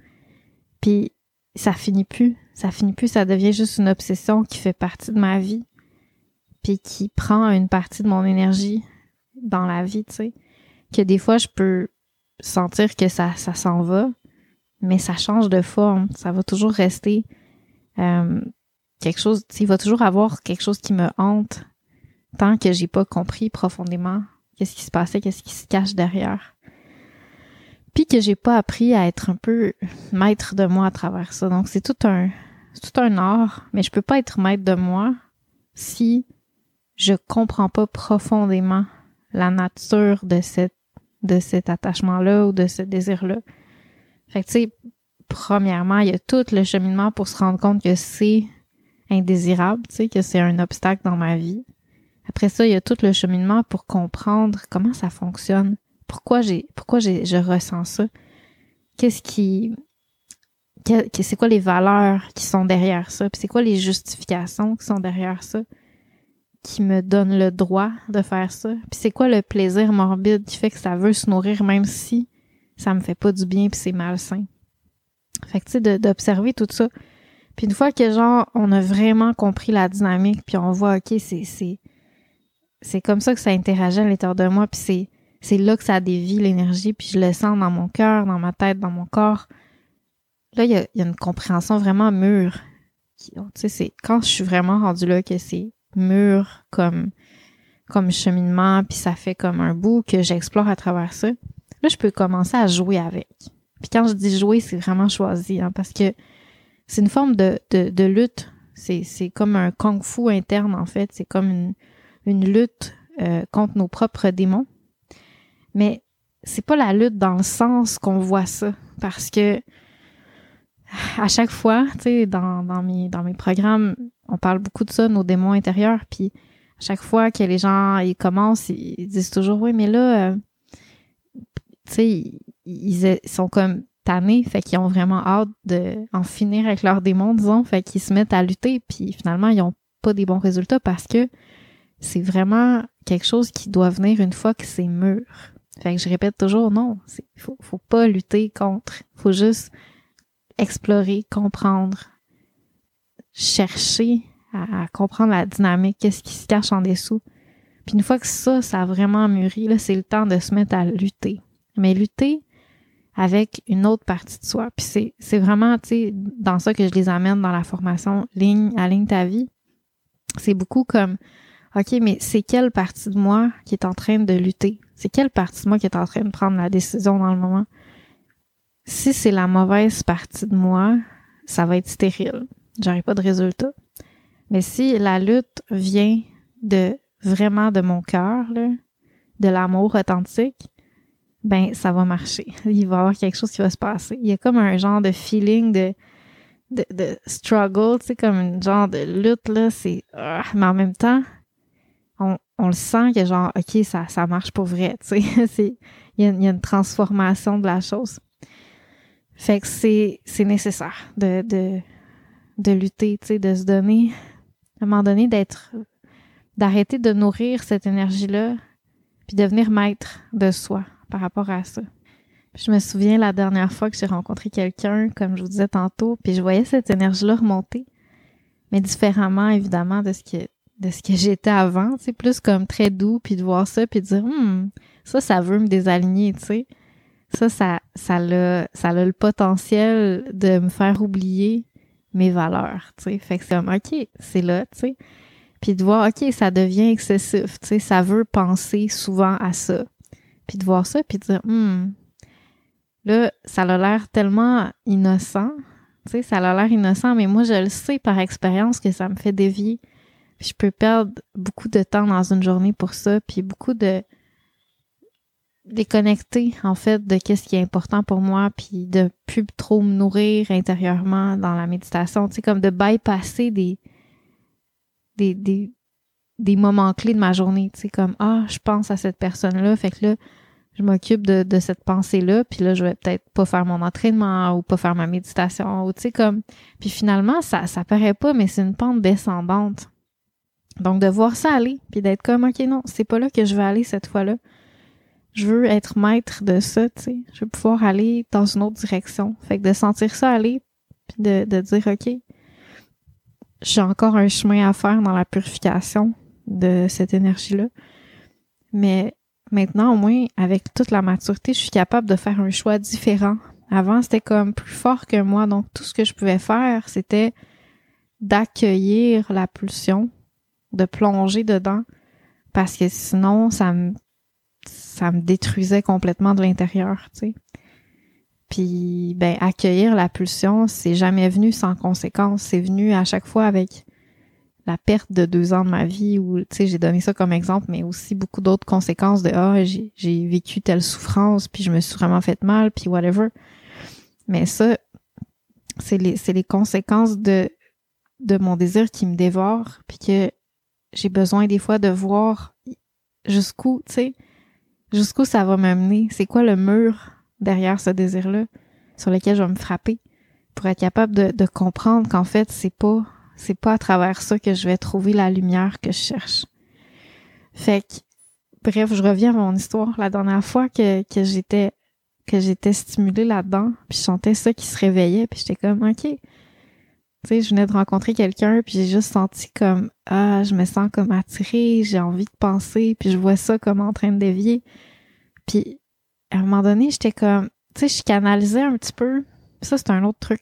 Puis ça finit plus ça finit plus, ça devient juste une obsession qui fait partie de ma vie, puis qui prend une partie de mon énergie dans la vie, tu sais. Que des fois, je peux sentir que ça, ça s'en va, mais ça change de forme. Ça va toujours rester euh, quelque chose, il va toujours avoir quelque chose qui me hante tant que j'ai pas compris profondément qu'est-ce qui se passait, qu'est-ce qui se cache derrière puis que j'ai pas appris à être un peu maître de moi à travers ça. Donc c'est tout un tout un art, mais je peux pas être maître de moi si je comprends pas profondément la nature de cette de cet attachement-là ou de ce désir-là. Fait que tu sais, premièrement, il y a tout le cheminement pour se rendre compte que c'est indésirable, tu sais, que c'est un obstacle dans ma vie. Après ça, il y a tout le cheminement pour comprendre comment ça fonctionne. Pourquoi j'ai pourquoi j'ai je ressens ça? Qu'est-ce qui c'est quoi les valeurs qui sont derrière ça, puis c'est quoi les justifications qui sont derrière ça, qui me donnent le droit de faire ça, puis c'est quoi le plaisir morbide qui fait que ça veut se nourrir même si ça me fait pas du bien puis c'est malsain? Fait que tu sais d'observer tout ça. Puis une fois que genre on a vraiment compris la dynamique puis on voit OK, c'est c'est c'est comme ça que ça interagit à l'intérieur de moi puis c'est c'est là que ça dévie l'énergie puis je le sens dans mon cœur, dans ma tête, dans mon corps Là, il y a, une compréhension vraiment mûre. C'est quand je suis vraiment rendue là que c'est mûr comme comme cheminement, puis ça fait comme un bout que j'explore à travers ça. Là, je peux commencer à jouer avec. Puis quand je dis jouer, c'est vraiment choisi, hein, parce que c'est une forme de, de, lutte. C'est, comme un kung-fu interne, en fait. C'est comme une, une lutte euh, contre nos propres démons. Mais c'est pas la lutte dans le sens qu'on voit ça. Parce que à chaque fois, tu sais, dans, dans, mes, dans mes programmes, on parle beaucoup de ça, nos démons intérieurs, puis chaque fois que les gens ils commencent, ils disent toujours oui, mais là, euh, tu sais, ils, sont comme tannés, fait qu'ils ont vraiment hâte de en finir avec leurs démons, disons, fait qu'ils se mettent à lutter, puis finalement ils ont pas des bons résultats parce que c'est vraiment quelque chose qui doit venir une fois que c'est mûr. Fait que je répète toujours non, il faut, faut pas lutter contre, faut juste explorer, comprendre, chercher à, comprendre la dynamique, qu'est-ce qui se cache en dessous. Puis une fois que ça, ça a vraiment mûri, là, c'est le temps de se mettre à lutter. Mais lutter avec une autre partie de soi. Puis c'est, c'est vraiment, tu sais, dans ça que je les amène dans la formation ligne, à ligne ta vie. C'est beaucoup comme, OK, mais c'est quelle partie de moi qui est en train de lutter? C'est quelle partie de moi qui est en train de prendre la décision dans le moment? Si c'est la mauvaise partie de moi, ça va être stérile. J'aurai pas de résultat. Mais si la lutte vient de vraiment de mon cœur, de l'amour authentique, ben ça va marcher. Il va y avoir quelque chose qui va se passer. Il y a comme un genre de feeling de struggle, tu comme une genre de lutte, là, c'est... Ah, mais en même temps, on, le sent que genre, OK, ça, ça marche pour vrai, tu sais. Il y, a une transformation de la chose. Fait que c'est, c'est nécessaire de, de, de lutter, tu sais, de se donner à un moment donné, d'être, d'arrêter de nourrir cette énergie-là, puis devenir maître de soi par rapport à ça. je me souviens la dernière fois que j'ai rencontré quelqu'un, comme je vous disais tantôt, puis je voyais cette énergie-là remonter, mais différemment, évidemment, de ce que de ce que j'étais avant, c'est plus comme très doux, puis de voir ça, puis de dire, hum, ça, ça veut me désaligner, tu sais. Ça, ça, ça a, ça a le potentiel de me faire oublier mes valeurs, tu sais. Fait que c'est comme, OK, c'est là, tu sais. Puis de voir, OK, ça devient excessif, tu sais, ça veut penser souvent à ça. Puis de voir ça, puis de dire, hmm, là, ça a l'air tellement innocent, tu sais, ça a l'air innocent, mais moi, je le sais par expérience que ça me fait dévier. Je peux perdre beaucoup de temps dans une journée pour ça, puis beaucoup de déconnecter en fait de qu'est-ce qui est important pour moi puis de plus trop me nourrir intérieurement dans la méditation. Tu sais comme de bypasser des des des des moments clés de ma journée. Tu sais comme ah je pense à cette personne là fait que là je m'occupe de, de cette pensée là puis là je vais peut-être pas faire mon entraînement ou pas faire ma méditation ou tu sais comme puis finalement ça ça paraît pas mais c'est une pente descendante donc de voir ça aller puis d'être comme ok non c'est pas là que je vais aller cette fois là je veux être maître de ça, tu sais. Je veux pouvoir aller dans une autre direction. Fait que de sentir ça aller, puis de, de dire, OK, j'ai encore un chemin à faire dans la purification de cette énergie-là. Mais maintenant, au moins, avec toute la maturité, je suis capable de faire un choix différent. Avant, c'était comme plus fort que moi. Donc, tout ce que je pouvais faire, c'était d'accueillir la pulsion, de plonger dedans, parce que sinon, ça me ça me détruisait complètement de l'intérieur, tu sais. Puis, ben, accueillir la pulsion, c'est jamais venu sans conséquence. C'est venu à chaque fois avec la perte de deux ans de ma vie où, tu sais, j'ai donné ça comme exemple, mais aussi beaucoup d'autres conséquences de, ah, j'ai vécu telle souffrance, puis je me suis vraiment fait mal, puis whatever. Mais ça, c'est les, c'est les conséquences de, de mon désir qui me dévore, puis que j'ai besoin des fois de voir jusqu'où, tu sais, Jusqu'où ça va m'amener? C'est quoi le mur derrière ce désir-là sur lequel je vais me frapper pour être capable de, comprendre qu'en fait, c'est pas, c'est pas à travers ça que je vais trouver la lumière que je cherche. Fait que, bref, je reviens à mon histoire. La dernière fois que, que j'étais, que j'étais stimulée là-dedans, puis je sentais ça qui se réveillait, puis j'étais comme, OK, je venais de rencontrer quelqu'un, puis j'ai juste senti comme ah, je me sens comme attirée, j'ai envie de penser, puis je vois ça comme en train de dévier. Puis à un moment donné, j'étais comme tu sais, je canalisais un petit peu. Ça c'est un autre truc.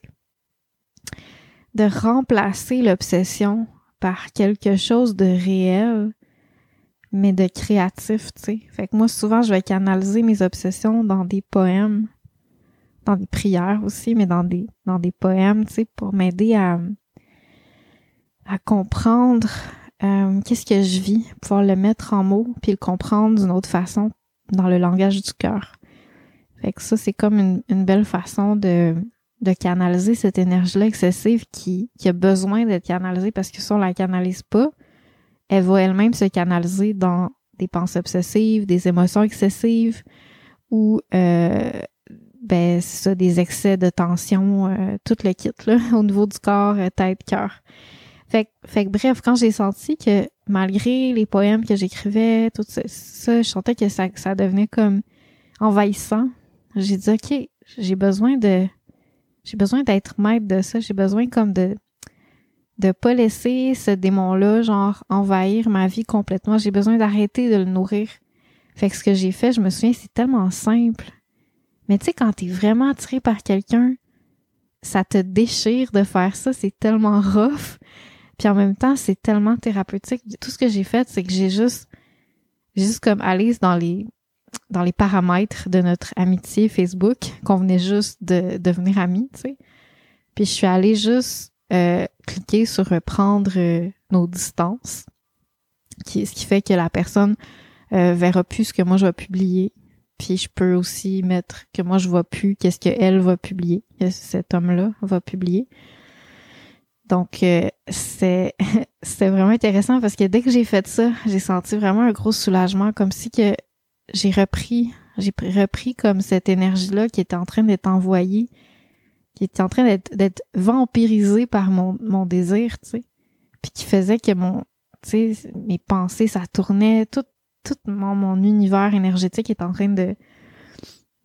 De remplacer l'obsession par quelque chose de réel mais de créatif, tu sais. Fait que moi souvent je vais canaliser mes obsessions dans des poèmes dans des prières aussi, mais dans des, dans des poèmes, tu sais, pour m'aider à, à comprendre euh, qu'est-ce que je vis, pouvoir le mettre en mots, puis le comprendre d'une autre façon dans le langage du cœur. Fait que ça, c'est comme une, une, belle façon de, de canaliser cette énergie-là excessive qui, qui a besoin d'être canalisée parce que si on la canalise pas, elle va elle-même se canaliser dans des pensées obsessives, des émotions excessives ou euh, ben c'est ça des excès de tension, euh, tout le kit là au niveau du corps, euh, tête, cœur. Fait, fait que bref, quand j'ai senti que malgré les poèmes que j'écrivais, tout ça, ça, je sentais que ça, ça devenait comme envahissant. J'ai dit ok, j'ai besoin de j'ai besoin d'être maître de ça, j'ai besoin comme de de pas laisser ce démon-là, genre, envahir ma vie complètement. J'ai besoin d'arrêter de le nourrir. Fait que ce que j'ai fait, je me souviens, c'est tellement simple. Mais tu sais, quand t'es vraiment attiré par quelqu'un, ça te déchire de faire ça, c'est tellement rough. Puis en même temps, c'est tellement thérapeutique. Tout ce que j'ai fait, c'est que j'ai juste, juste comme allé dans les, dans les paramètres de notre amitié Facebook, qu'on venait juste de devenir amis, tu sais. Puis je suis allée juste euh, cliquer sur prendre euh, nos distances, qui, ce qui fait que la personne euh, verra plus ce que moi je vais publier. Puis je peux aussi mettre que moi je vois plus qu'est-ce qu'elle va publier, que cet homme-là va publier. Donc euh, c'est c'est vraiment intéressant parce que dès que j'ai fait ça, j'ai senti vraiment un gros soulagement, comme si que j'ai repris, j'ai repris comme cette énergie-là qui était en train d'être envoyée qui était en train d'être vampirisé par mon, mon désir, tu sais. Puis qui faisait que mon, tu sais, mes pensées, ça tournait, tout, tout mon, univers énergétique est en train de,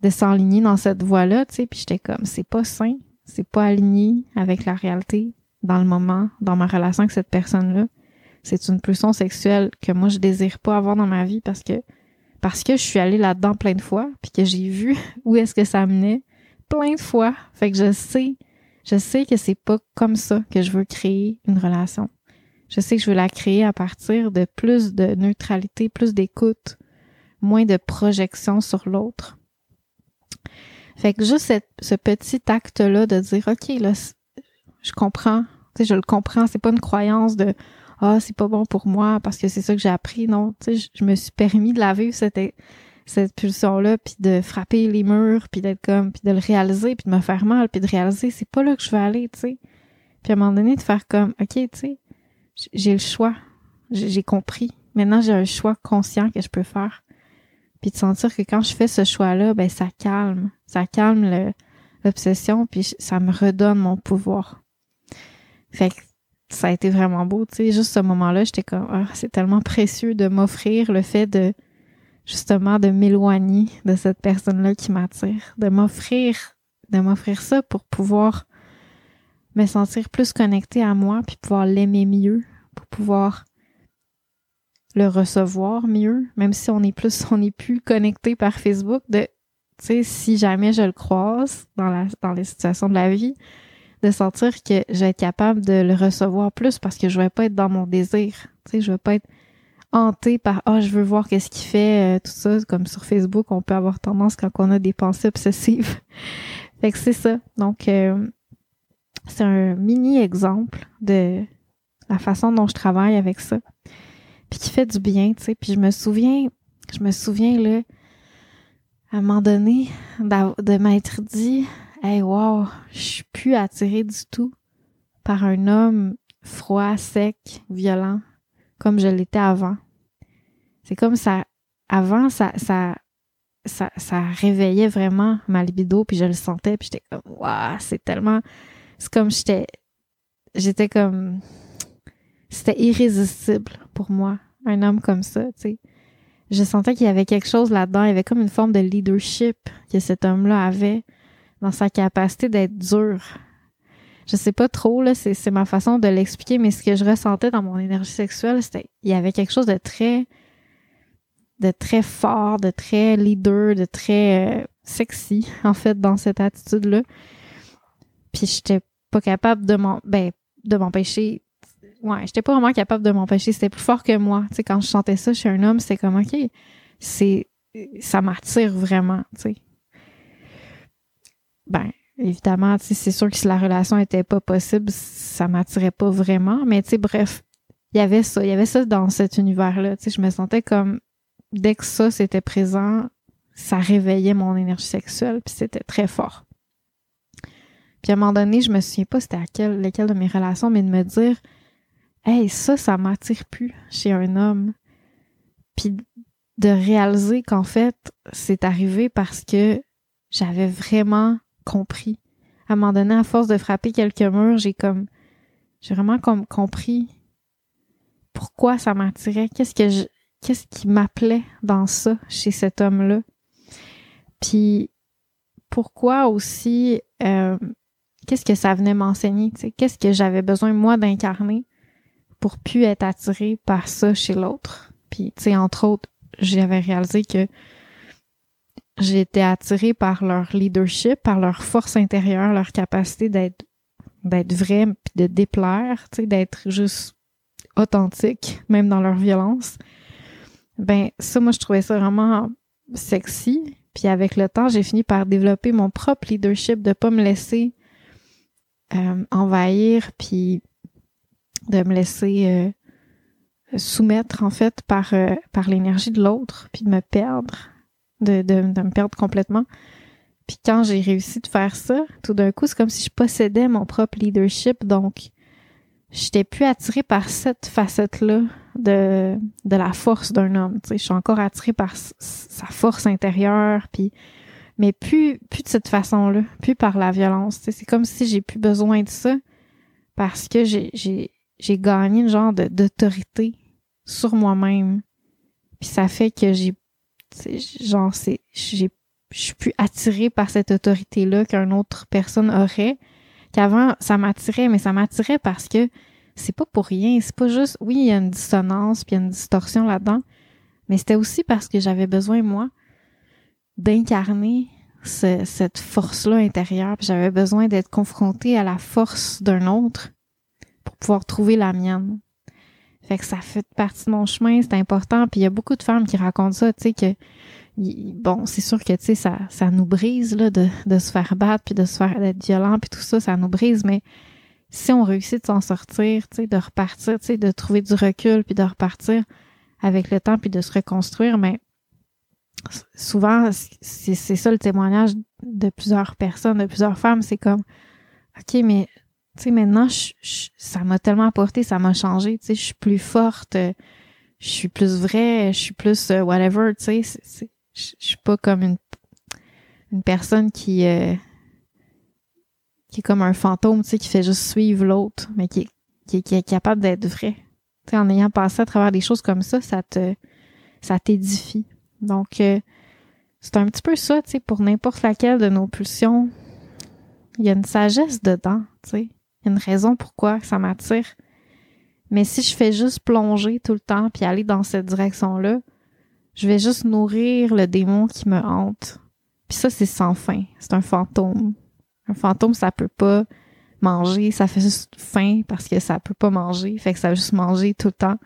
de s'enligner dans cette voie-là, tu sais. Puis j'étais comme, c'est pas sain, c'est pas aligné avec la réalité dans le moment, dans ma relation avec cette personne-là. C'est une pulsion sexuelle que moi je désire pas avoir dans ma vie parce que parce que je suis allée là-dedans plein de fois puis que j'ai vu où est-ce que ça menait plein de fois. Fait que je sais, je sais que c'est pas comme ça que je veux créer une relation. Je sais que je veux la créer à partir de plus de neutralité, plus d'écoute, moins de projection sur l'autre. Fait que juste ce petit acte-là de dire, OK, là, je comprends, tu sais, je le comprends, c'est pas une croyance de, ah, c'est pas bon pour moi parce que c'est ça que j'ai appris. Non, tu sais, je me suis permis de la vivre, c'était, cette pulsion-là, puis de frapper les murs, puis d'être comme, puis de le réaliser, puis de me faire mal, puis de réaliser, c'est pas là que je veux aller, tu sais. Puis à un moment donné, de faire comme, OK, tu sais, j'ai le choix, j'ai compris. Maintenant, j'ai un choix conscient que je peux faire. Puis de sentir que quand je fais ce choix-là, ben ça calme, ça calme l'obsession, puis ça me redonne mon pouvoir. Fait que ça a été vraiment beau, tu sais. Juste ce moment-là, j'étais comme, ah, c'est tellement précieux de m'offrir le fait de justement de m'éloigner de cette personne-là qui m'attire, de m'offrir, de m'offrir ça pour pouvoir me sentir plus connectée à moi, puis pouvoir l'aimer mieux, pour pouvoir le recevoir mieux, même si on est plus, on est plus connecté par Facebook, de, tu sais, si jamais je le croise dans la, dans les situations de la vie, de sentir que je vais être capable de le recevoir plus parce que je vais pas être dans mon désir, tu sais, je vais pas être hanté par ah je veux voir qu'est-ce qu'il fait euh, tout ça comme sur Facebook on peut avoir tendance quand on a des pensées obsessives. Fait que c'est ça. Donc euh, c'est un mini exemple de la façon dont je travaille avec ça puis qui fait du bien tu sais puis je me souviens je me souviens là à un moment donné de m'être dit hey wow je suis plus attirée du tout par un homme froid sec violent comme je l'étais avant. C'est comme ça, avant, ça, ça, ça, ça réveillait vraiment ma libido, puis je le sentais, puis j'étais comme, waouh, c'est tellement, c'est comme j'étais, j'étais comme, c'était irrésistible pour moi, un homme comme ça, tu sais. Je sentais qu'il y avait quelque chose là-dedans, il y avait comme une forme de leadership que cet homme-là avait dans sa capacité d'être dur, je sais pas trop, là, c'est ma façon de l'expliquer, mais ce que je ressentais dans mon énergie sexuelle, c'était, il y avait quelque chose de très, de très fort, de très leader, de très euh, sexy, en fait, dans cette attitude-là. Puis j'étais pas capable de m'en, ben, de m'empêcher. Ouais, j'étais pas vraiment capable de m'empêcher. C'était plus fort que moi. Tu sais, quand je sentais ça chez un homme, c'est comme, OK, c'est, ça m'attire vraiment, tu sais. Ben, Évidemment, c'est sûr que si la relation était pas possible, ça m'attirait pas vraiment. Mais tu sais, bref, il y avait ça, il y avait ça dans cet univers-là. Tu sais, je me sentais comme dès que ça c'était présent, ça réveillait mon énergie sexuelle, puis c'était très fort. Puis à un moment donné, je me souviens pas c'était à quel, lesquelles de mes relations, mais de me dire hey, ça, ça m'attire plus chez un homme. Puis de réaliser qu'en fait, c'est arrivé parce que j'avais vraiment compris. À un moment donné, à force de frapper quelques murs, j'ai comme, j'ai vraiment comme compris pourquoi ça m'attirait, qu'est-ce que je, qu'est-ce qui m'appelait dans ça chez cet homme-là. Puis pourquoi aussi, euh, qu'est-ce que ça venait m'enseigner, qu'est-ce que j'avais besoin moi d'incarner? Pour plus être attirée par ça chez l'autre. Puis tu sais, entre autres, j'avais réalisé que j'étais attirée par leur leadership, par leur force intérieure, leur capacité d'être d'être vrai puis de déplaire, tu sais, d'être juste authentique, même dans leur violence. Ben ça, moi, je trouvais ça vraiment sexy. Puis avec le temps, j'ai fini par développer mon propre leadership, de pas me laisser euh, envahir, puis de me laisser euh, soumettre en fait par euh, par l'énergie de l'autre, puis de me perdre, de, de, de me perdre complètement. Puis quand j'ai réussi de faire ça, tout d'un coup, c'est comme si je possédais mon propre leadership, donc j'étais plus attirée par cette facette-là de, de la force d'un homme. Tu sais, je suis encore attirée par sa force intérieure, puis mais plus plus de cette façon-là, plus par la violence. Tu sais, c'est comme si j'ai plus besoin de ça parce que j'ai j'ai j'ai gagné une genre d'autorité sur moi-même. Puis ça fait que j'ai genre c'est j'ai je suis plus attirée par cette autorité-là qu'une autre personne aurait. Qu'avant, ça m'attirait, mais ça m'attirait parce que c'est pas pour rien. C'est pas juste, oui, il y a une dissonance puis il y a une distorsion là-dedans, mais c'était aussi parce que j'avais besoin, moi, d'incarner cette force-là intérieure. Puis j'avais besoin d'être confrontée à la force d'un autre pour pouvoir trouver la mienne. Fait que ça fait partie de mon chemin, c'est important. Puis il y a beaucoup de femmes qui racontent ça, tu sais, que bon, c'est sûr que tu sais, ça, ça nous brise là, de, de se faire battre, puis de se faire d'être violent, puis tout ça, ça nous brise, mais si on réussit de s'en sortir, tu sais, de repartir, tu sais, de trouver du recul, puis de repartir avec le temps, puis de se reconstruire, mais souvent, c'est ça le témoignage de plusieurs personnes, de plusieurs femmes, c'est comme, OK, mais tu sais, maintenant, ça m'a tellement apporté, ça m'a changé, tu sais, je suis plus forte, je suis plus vraie, je suis plus euh, whatever, tu sais, je suis pas comme une, une personne qui, euh, qui est comme un fantôme, tu sais, qui fait juste suivre l'autre, mais qui, qui, qui est capable d'être vrai. Tu sais, en ayant passé à travers des choses comme ça, ça te, ça t'édifie. Donc, euh, c'est un petit peu ça, tu sais, pour n'importe laquelle de nos pulsions. Il y a une sagesse dedans, tu sais. Une raison pourquoi ça m'attire. Mais si je fais juste plonger tout le temps puis aller dans cette direction-là, je vais juste nourrir le démon qui me hante. Puis ça, c'est sans fin. C'est un fantôme. Un fantôme, ça peut pas manger, ça fait juste faim parce que ça peut pas manger. Fait que ça va juste manger tout le temps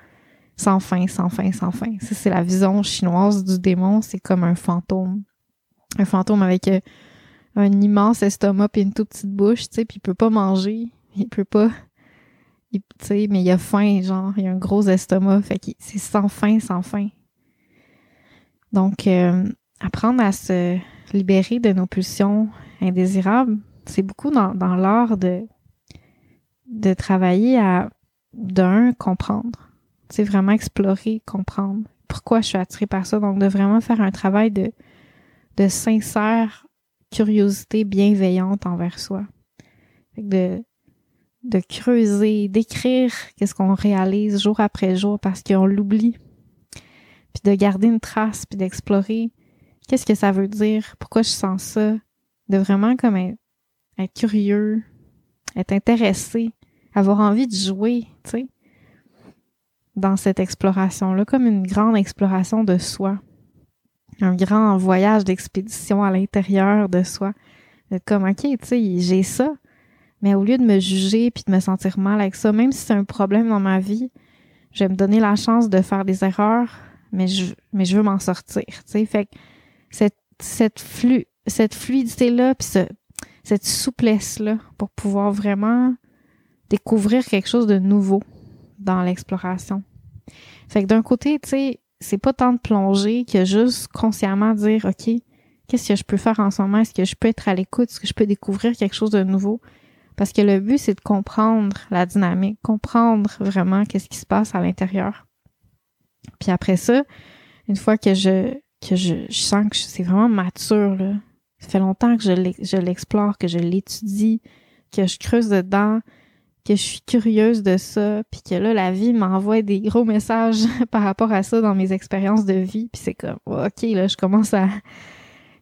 sans fin, sans fin, sans fin. Ça, c'est la vision chinoise du démon. C'est comme un fantôme. Un fantôme avec euh, un immense estomac et une toute petite bouche, tu sais, puis il peut pas manger. Il peut pas... Tu sais, mais il a faim, genre, il a un gros estomac. Fait que c'est sans fin, sans fin. Donc, euh, apprendre à se libérer de nos pulsions indésirables, c'est beaucoup dans, dans l'art de, de travailler à, d'un, comprendre. C'est vraiment explorer, comprendre pourquoi je suis attirée par ça? Donc, de vraiment faire un travail de, de sincère curiosité bienveillante envers soi. De, de creuser, d'écrire qu'est-ce qu'on réalise jour après jour parce qu'on l'oublie puis de garder une trace, puis d'explorer qu'est-ce que ça veut dire, pourquoi je sens ça, de vraiment comme être, curieux, être intéressé, avoir envie de jouer, tu sais, dans cette exploration-là, comme une grande exploration de soi, un grand voyage d'expédition à l'intérieur de soi. D'être comme, OK, tu sais, j'ai ça, mais au lieu de me juger puis de me sentir mal avec ça, même si c'est un problème dans ma vie, je vais me donner la chance de faire des erreurs, mais je, mais je veux m'en sortir. Fait que cette, cette, flux, cette fluidité-là, puis ce, cette souplesse-là, pour pouvoir vraiment découvrir quelque chose de nouveau dans l'exploration. Fait que d'un côté, tu sais, c'est pas tant de plonger que juste consciemment dire, OK, qu'est-ce que je peux faire en ce moment? Est-ce que je peux être à l'écoute? Est-ce que je peux découvrir quelque chose de nouveau? Parce que le but, c'est de comprendre la dynamique, comprendre vraiment qu'est-ce qui se passe à l'intérieur. Puis après ça, une fois que je que je, sens que c'est vraiment mature, là, ça fait longtemps que je l'explore, que je l'étudie, que je creuse dedans, que je suis curieuse de ça, puis que là, la vie m'envoie des gros messages par rapport à ça dans mes expériences de vie, puis c'est comme, ok, là, je commence à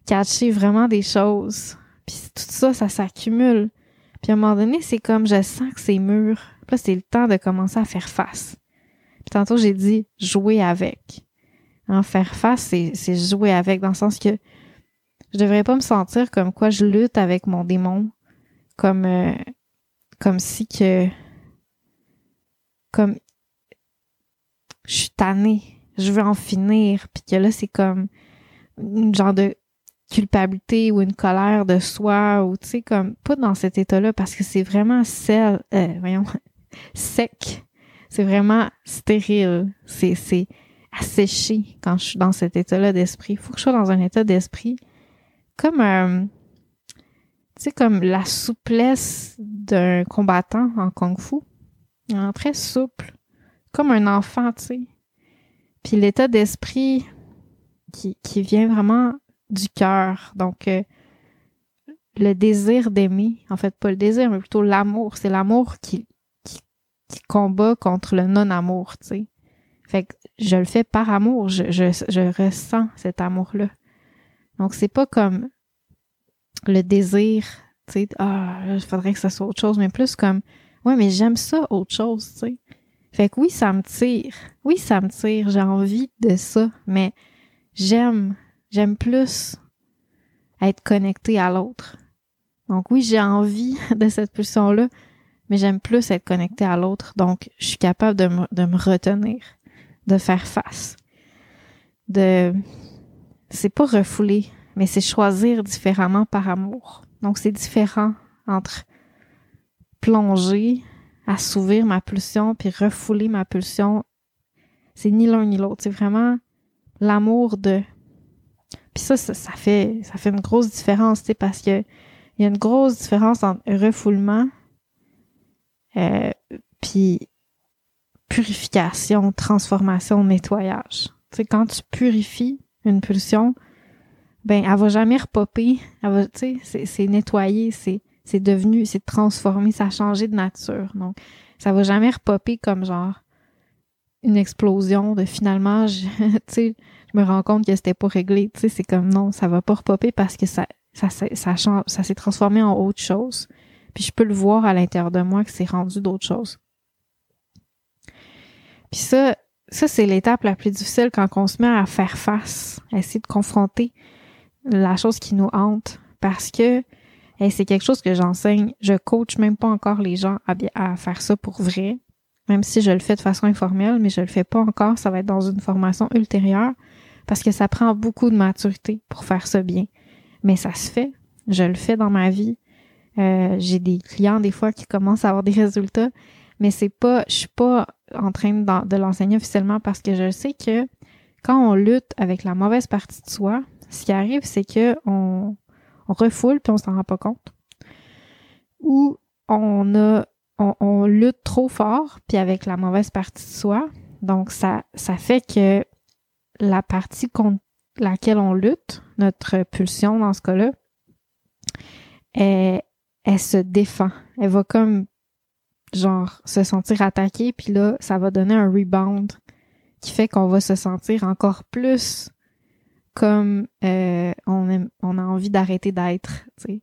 catcher vraiment des choses. Puis tout ça, ça s'accumule. Puis à un moment donné, c'est comme je sens que c'est mûr. Là, c'est le temps de commencer à faire face. Puis tantôt, j'ai dit jouer avec. En faire face, c'est jouer avec, dans le sens que je devrais pas me sentir comme quoi je lutte avec mon démon, comme euh, comme si que comme je suis tannée, je veux en finir, puis que là c'est comme une genre de culpabilité ou une colère de soi ou tu sais comme pas dans cet état-là parce que c'est vraiment sel, euh, voyons sec. C'est vraiment stérile. C'est c'est asséché quand je suis dans cet état-là d'esprit. Faut que je sois dans un état d'esprit comme un tu sais comme la souplesse d'un combattant en kung-fu très souple comme un enfant tu sais. Puis l'état d'esprit qui, qui vient vraiment du cœur. Donc, euh, le désir d'aimer, en fait, pas le désir, mais plutôt l'amour. C'est l'amour qui, qui, combat contre le non-amour, tu sais. Fait que je le fais par amour, je, je, je ressens cet amour-là. Donc, c'est pas comme le désir, tu sais, ah, il faudrait que ça soit autre chose, mais plus comme, ouais, mais j'aime ça autre chose, tu sais. Fait que oui, ça me tire. Oui, ça me tire. J'ai envie de ça, mais j'aime J'aime plus être connecté à l'autre. Donc oui, j'ai envie de cette pulsion-là, mais j'aime plus être connecté à l'autre. Donc, je suis capable de me, de me retenir, de faire face. De, c'est pas refouler, mais c'est choisir différemment par amour. Donc, c'est différent entre plonger, assouvir ma pulsion, puis refouler ma pulsion. C'est ni l'un ni l'autre. C'est vraiment l'amour de puis ça, ça, fait ça fait une grosse différence, tu sais, parce que il y a une grosse différence entre refoulement euh, puis purification, transformation, nettoyage. Tu sais, quand tu purifies une pulsion, ben elle va jamais repopper, elle va, tu sais, c'est nettoyé, c'est c'est devenu, c'est transformé, ça a changé de nature. Donc, ça va jamais repopper comme genre une explosion de finalement, tu sais, me rends compte que c'était pas réglé. Tu sais, c'est comme non, ça va pas repopper parce que ça, ça, ça, ça, ça s'est transformé en autre chose. Puis je peux le voir à l'intérieur de moi que c'est rendu d'autres choses. Puis ça, ça c'est l'étape la plus difficile quand on se met à faire face, à essayer de confronter la chose qui nous hante, parce que c'est quelque chose que j'enseigne. Je coach même pas encore les gens à, à faire ça pour vrai, même si je le fais de façon informelle, mais je le fais pas encore. Ça va être dans une formation ultérieure parce que ça prend beaucoup de maturité pour faire ça bien. Mais ça se fait. Je le fais dans ma vie. Euh, j'ai des clients des fois qui commencent à avoir des résultats, mais c'est pas, je suis pas en train de, l'enseigner officiellement parce que je sais que quand on lutte avec la mauvaise partie de soi, ce qui arrive, c'est que on, refoule puis on s'en rend pas compte. Ou on a, lutte trop fort puis avec la mauvaise partie de soi. Donc ça, ça fait que la partie contre laquelle on lutte, notre pulsion dans ce cas-là, elle, elle se défend. Elle va comme genre se sentir attaquée, puis là, ça va donner un rebound qui fait qu'on va se sentir encore plus comme euh, on, a envie d'arrêter d'être, tu sais.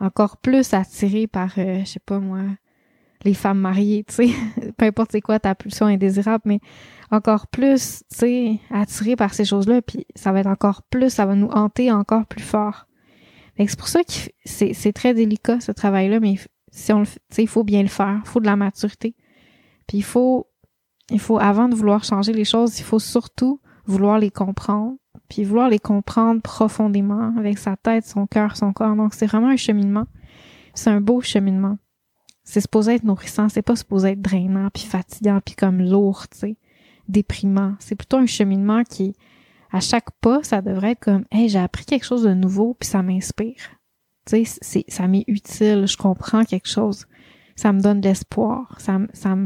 Encore plus attiré par, euh, je sais pas moi, les femmes mariées, tu sais. Peu importe c'est quoi ta pulsion indésirable, mais encore plus, tu sais, attiré par ces choses-là, puis ça va être encore plus, ça va nous hanter encore plus fort. C'est pour ça que c'est très délicat ce travail-là, mais si on le, il faut bien le faire, il faut de la maturité. Puis il faut, il faut avant de vouloir changer les choses, il faut surtout vouloir les comprendre, puis vouloir les comprendre profondément avec sa tête, son cœur, son corps. Donc c'est vraiment un cheminement. C'est un beau cheminement. C'est supposé être nourrissant, c'est pas supposé être drainant puis fatigant puis comme lourd, tu sais déprimant. C'est plutôt un cheminement qui, à chaque pas, ça devrait être comme, hey, j'ai appris quelque chose de nouveau, puis ça m'inspire. Tu sais, ça m'est utile, je comprends quelque chose. Ça me donne de l'espoir. Ça, ça,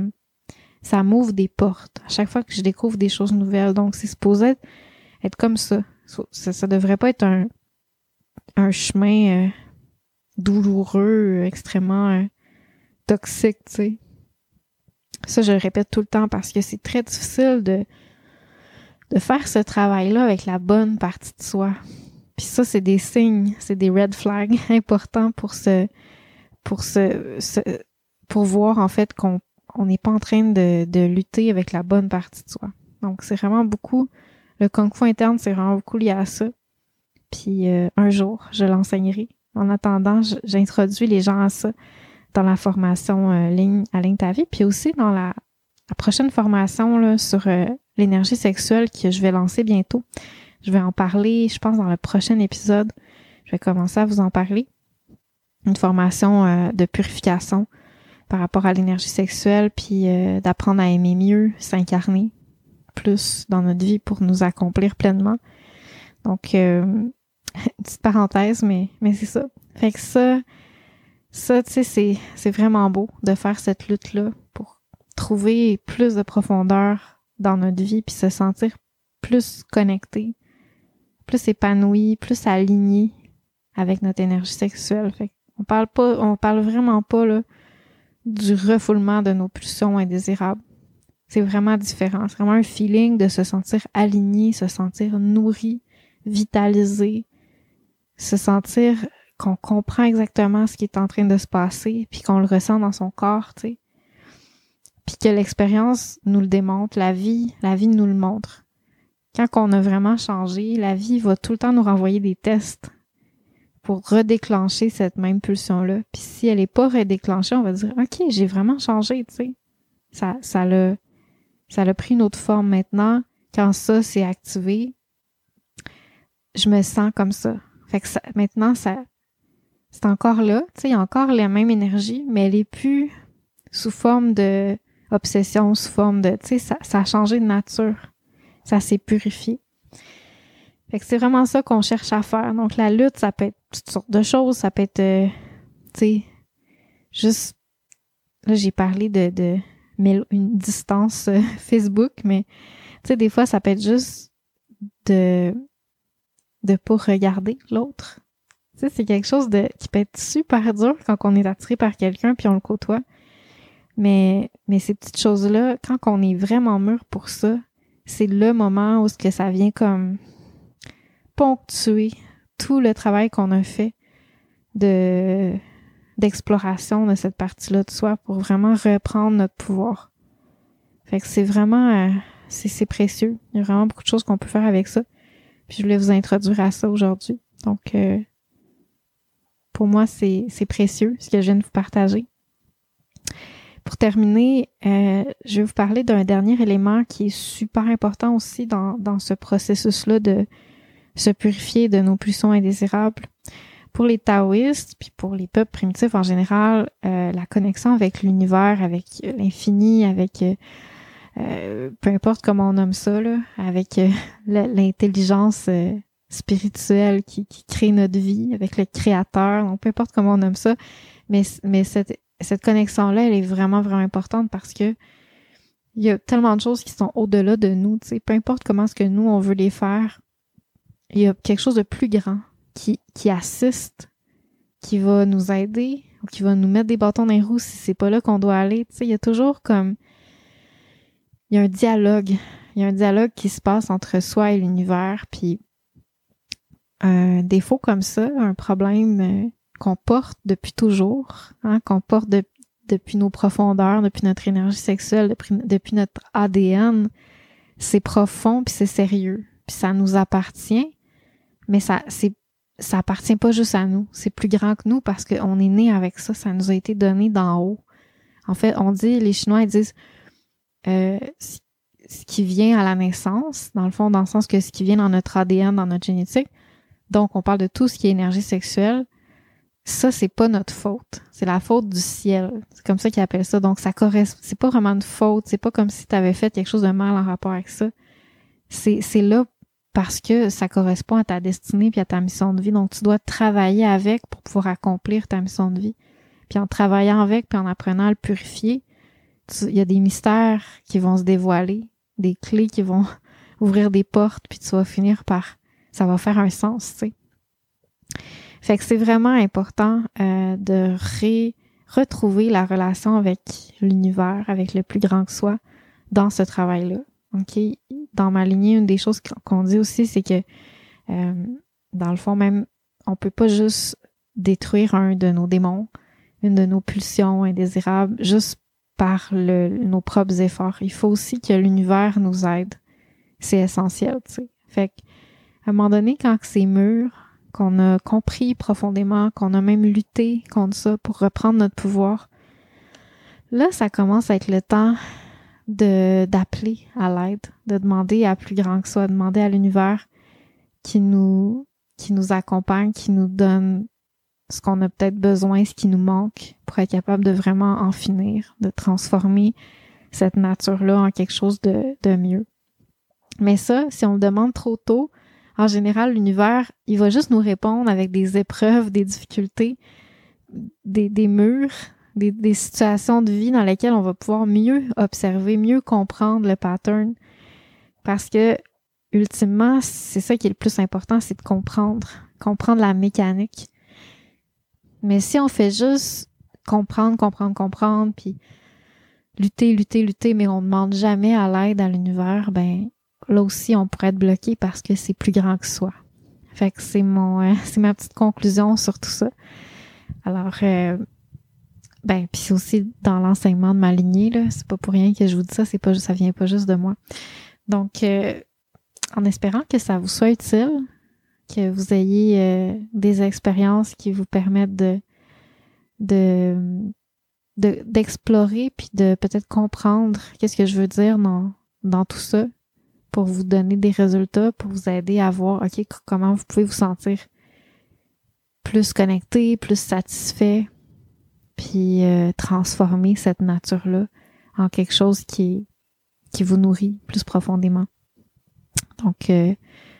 ça m'ouvre des portes. À chaque fois que je découvre des choses nouvelles. Donc, c'est supposé être, comme ça. ça. Ça devrait pas être un, un chemin euh, douloureux, extrêmement euh, toxique, tu sais. Ça, je le répète tout le temps parce que c'est très difficile de, de faire ce travail-là avec la bonne partie de soi. Puis ça, c'est des signes, c'est des red flags importants pour se, pour se, pour voir en fait qu'on on n'est pas en train de, de lutter avec la bonne partie de soi. Donc c'est vraiment beaucoup le kung fu interne, c'est vraiment beaucoup lié à ça. Puis euh, un jour, je l'enseignerai. En attendant, j'introduis les gens à ça dans la formation euh, ligne à ligne ta vie, puis aussi dans la, la prochaine formation là, sur euh, l'énergie sexuelle que je vais lancer bientôt. Je vais en parler, je pense, dans le prochain épisode. Je vais commencer à vous en parler. Une formation euh, de purification par rapport à l'énergie sexuelle, puis d'apprendre à aimer mieux, s'incarner plus dans notre vie pour nous accomplir pleinement. Donc, petite parenthèse, mais, mais c'est ça. Fait que ça, ça, tu sais, c'est, vraiment beau de faire cette lutte-là pour trouver plus de profondeur dans notre vie puis se sentir plus connecté, plus épanoui, plus aligné avec notre énergie sexuelle. On parle pas, on parle vraiment pas là, du refoulement de nos pulsions indésirables. C'est vraiment différent. C'est vraiment un feeling de se sentir aligné, se sentir nourri, vitalisé, se sentir qu'on comprend exactement ce qui est en train de se passer, puis qu'on le ressent dans son corps, tu sais. Puis que l'expérience nous le démontre, la vie, la vie nous le montre. Quand on a vraiment changé, la vie va tout le temps nous renvoyer des tests pour redéclencher cette même pulsion-là. Puis si elle est pas redéclenchée, on va dire OK, j'ai vraiment changé, tu sais. Ça ça l'a ça l'a pris une autre forme maintenant. Quand ça s'est activé, je me sens comme ça. Fait que ça, maintenant ça c'est encore là, tu sais, il y a encore la même énergie, mais elle est plus sous forme de obsession, sous forme de, tu sais, ça, ça a changé de nature. Ça s'est purifié. Fait que c'est vraiment ça qu'on cherche à faire. Donc la lutte, ça peut être toutes sortes de choses, ça peut être, euh, tu sais, juste, là j'ai parlé de, de une distance euh, Facebook, mais tu sais, des fois ça peut être juste de de pas regarder l'autre, sais, c'est quelque chose qui peut être super dur quand on est attiré par quelqu'un puis on le côtoie. Mais, mais ces petites choses-là, quand on est vraiment mûr pour ça, c'est le moment où ce que ça vient comme ponctuer tout le travail qu'on a fait de d'exploration de cette partie-là de soi pour vraiment reprendre notre pouvoir. Fait que c'est vraiment euh, c'est précieux. Il y a vraiment beaucoup de choses qu'on peut faire avec ça. Puis je voulais vous introduire à ça aujourd'hui. Donc euh, pour moi, c'est précieux ce que je viens de vous partager. Pour terminer, euh, je vais vous parler d'un dernier élément qui est super important aussi dans, dans ce processus-là de se purifier de nos pulsions indésirables. Pour les taoïstes, puis pour les peuples primitifs en général, euh, la connexion avec l'univers, avec l'infini, avec euh, peu importe comment on nomme ça, là, avec l'intelligence spirituel qui, qui crée notre vie avec le créateur, donc peu importe comment on nomme ça, mais, mais cette, cette connexion-là, elle est vraiment, vraiment importante parce que il y a tellement de choses qui sont au-delà de nous, tu sais, peu importe comment est-ce que nous, on veut les faire, il y a quelque chose de plus grand qui, qui assiste, qui va nous aider, ou qui va nous mettre des bâtons dans les roues si c'est pas là qu'on doit aller, tu sais, il y a toujours comme, il y a un dialogue, il y a un dialogue qui se passe entre soi et l'univers, puis un défaut comme ça, un problème euh, qu'on porte depuis toujours, hein, qu'on porte depuis nos profondeurs, depuis notre énergie sexuelle, depuis, notre ADN, c'est profond puis c'est sérieux, puis ça nous appartient, mais ça c'est ça appartient pas juste à nous, c'est plus grand que nous parce qu'on est né avec ça, ça nous a été donné d'en haut. En fait, on dit, les Chinois ils disent euh, ce qui vient à la naissance, dans le fond, dans le sens que ce qui vient dans notre ADN, dans notre génétique, donc, on parle de tout ce qui est énergie sexuelle. Ça, c'est pas notre faute. C'est la faute du ciel. C'est comme ça qu'ils appellent ça. Donc, ça correspond. C'est pas vraiment une faute. C'est pas comme si tu avais fait quelque chose de mal en rapport avec ça. C'est, c'est là parce que ça correspond à ta destinée puis à ta mission de vie. Donc, tu dois travailler avec pour pouvoir accomplir ta mission de vie. Puis en travaillant avec, puis en apprenant à le purifier, il y a des mystères qui vont se dévoiler, des clés qui vont ouvrir des portes, puis tu vas finir par... Ça va faire un sens, tu sais. Fait que c'est vraiment important euh, de ré retrouver la relation avec l'univers, avec le plus grand que soi dans ce travail-là. OK? Dans ma lignée, une des choses qu'on dit aussi, c'est que euh, dans le fond, même, on peut pas juste détruire un de nos démons, une de nos pulsions indésirables, juste par le, nos propres efforts. Il faut aussi que l'univers nous aide. C'est essentiel, tu sais. Fait à un moment donné, quand c'est mûr, qu'on a compris profondément, qu'on a même lutté contre ça pour reprendre notre pouvoir, là, ça commence à être le temps de d'appeler à l'aide, de demander à plus grand que soi, de demander à l'univers qui nous qui nous accompagne, qui nous donne ce qu'on a peut-être besoin, ce qui nous manque pour être capable de vraiment en finir, de transformer cette nature-là en quelque chose de, de mieux. Mais ça, si on le demande trop tôt, en général, l'univers, il va juste nous répondre avec des épreuves, des difficultés, des, murs, des, des, situations de vie dans lesquelles on va pouvoir mieux observer, mieux comprendre le pattern. Parce que, ultimement, c'est ça qui est le plus important, c'est de comprendre, comprendre la mécanique. Mais si on fait juste comprendre, comprendre, comprendre, puis lutter, lutter, lutter, mais on ne demande jamais à l'aide à l'univers, ben là aussi on pourrait être bloqué parce que c'est plus grand que soi. Fait que c'est mon euh, c'est ma petite conclusion sur tout ça. Alors euh, ben puis c'est aussi dans l'enseignement de ma lignée là, c'est pas pour rien que je vous dis ça, c'est pas ça vient pas juste de moi. Donc euh, en espérant que ça vous soit utile, que vous ayez euh, des expériences qui vous permettent de de d'explorer puis de peut-être comprendre qu'est-ce que je veux dire dans dans tout ça pour vous donner des résultats pour vous aider à voir ok comment vous pouvez vous sentir plus connecté plus satisfait puis euh, transformer cette nature là en quelque chose qui qui vous nourrit plus profondément donc euh,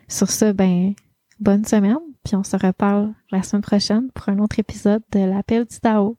sur ce ben bonne semaine, puis on se reparle la semaine prochaine pour un autre épisode de l'appel du Tao.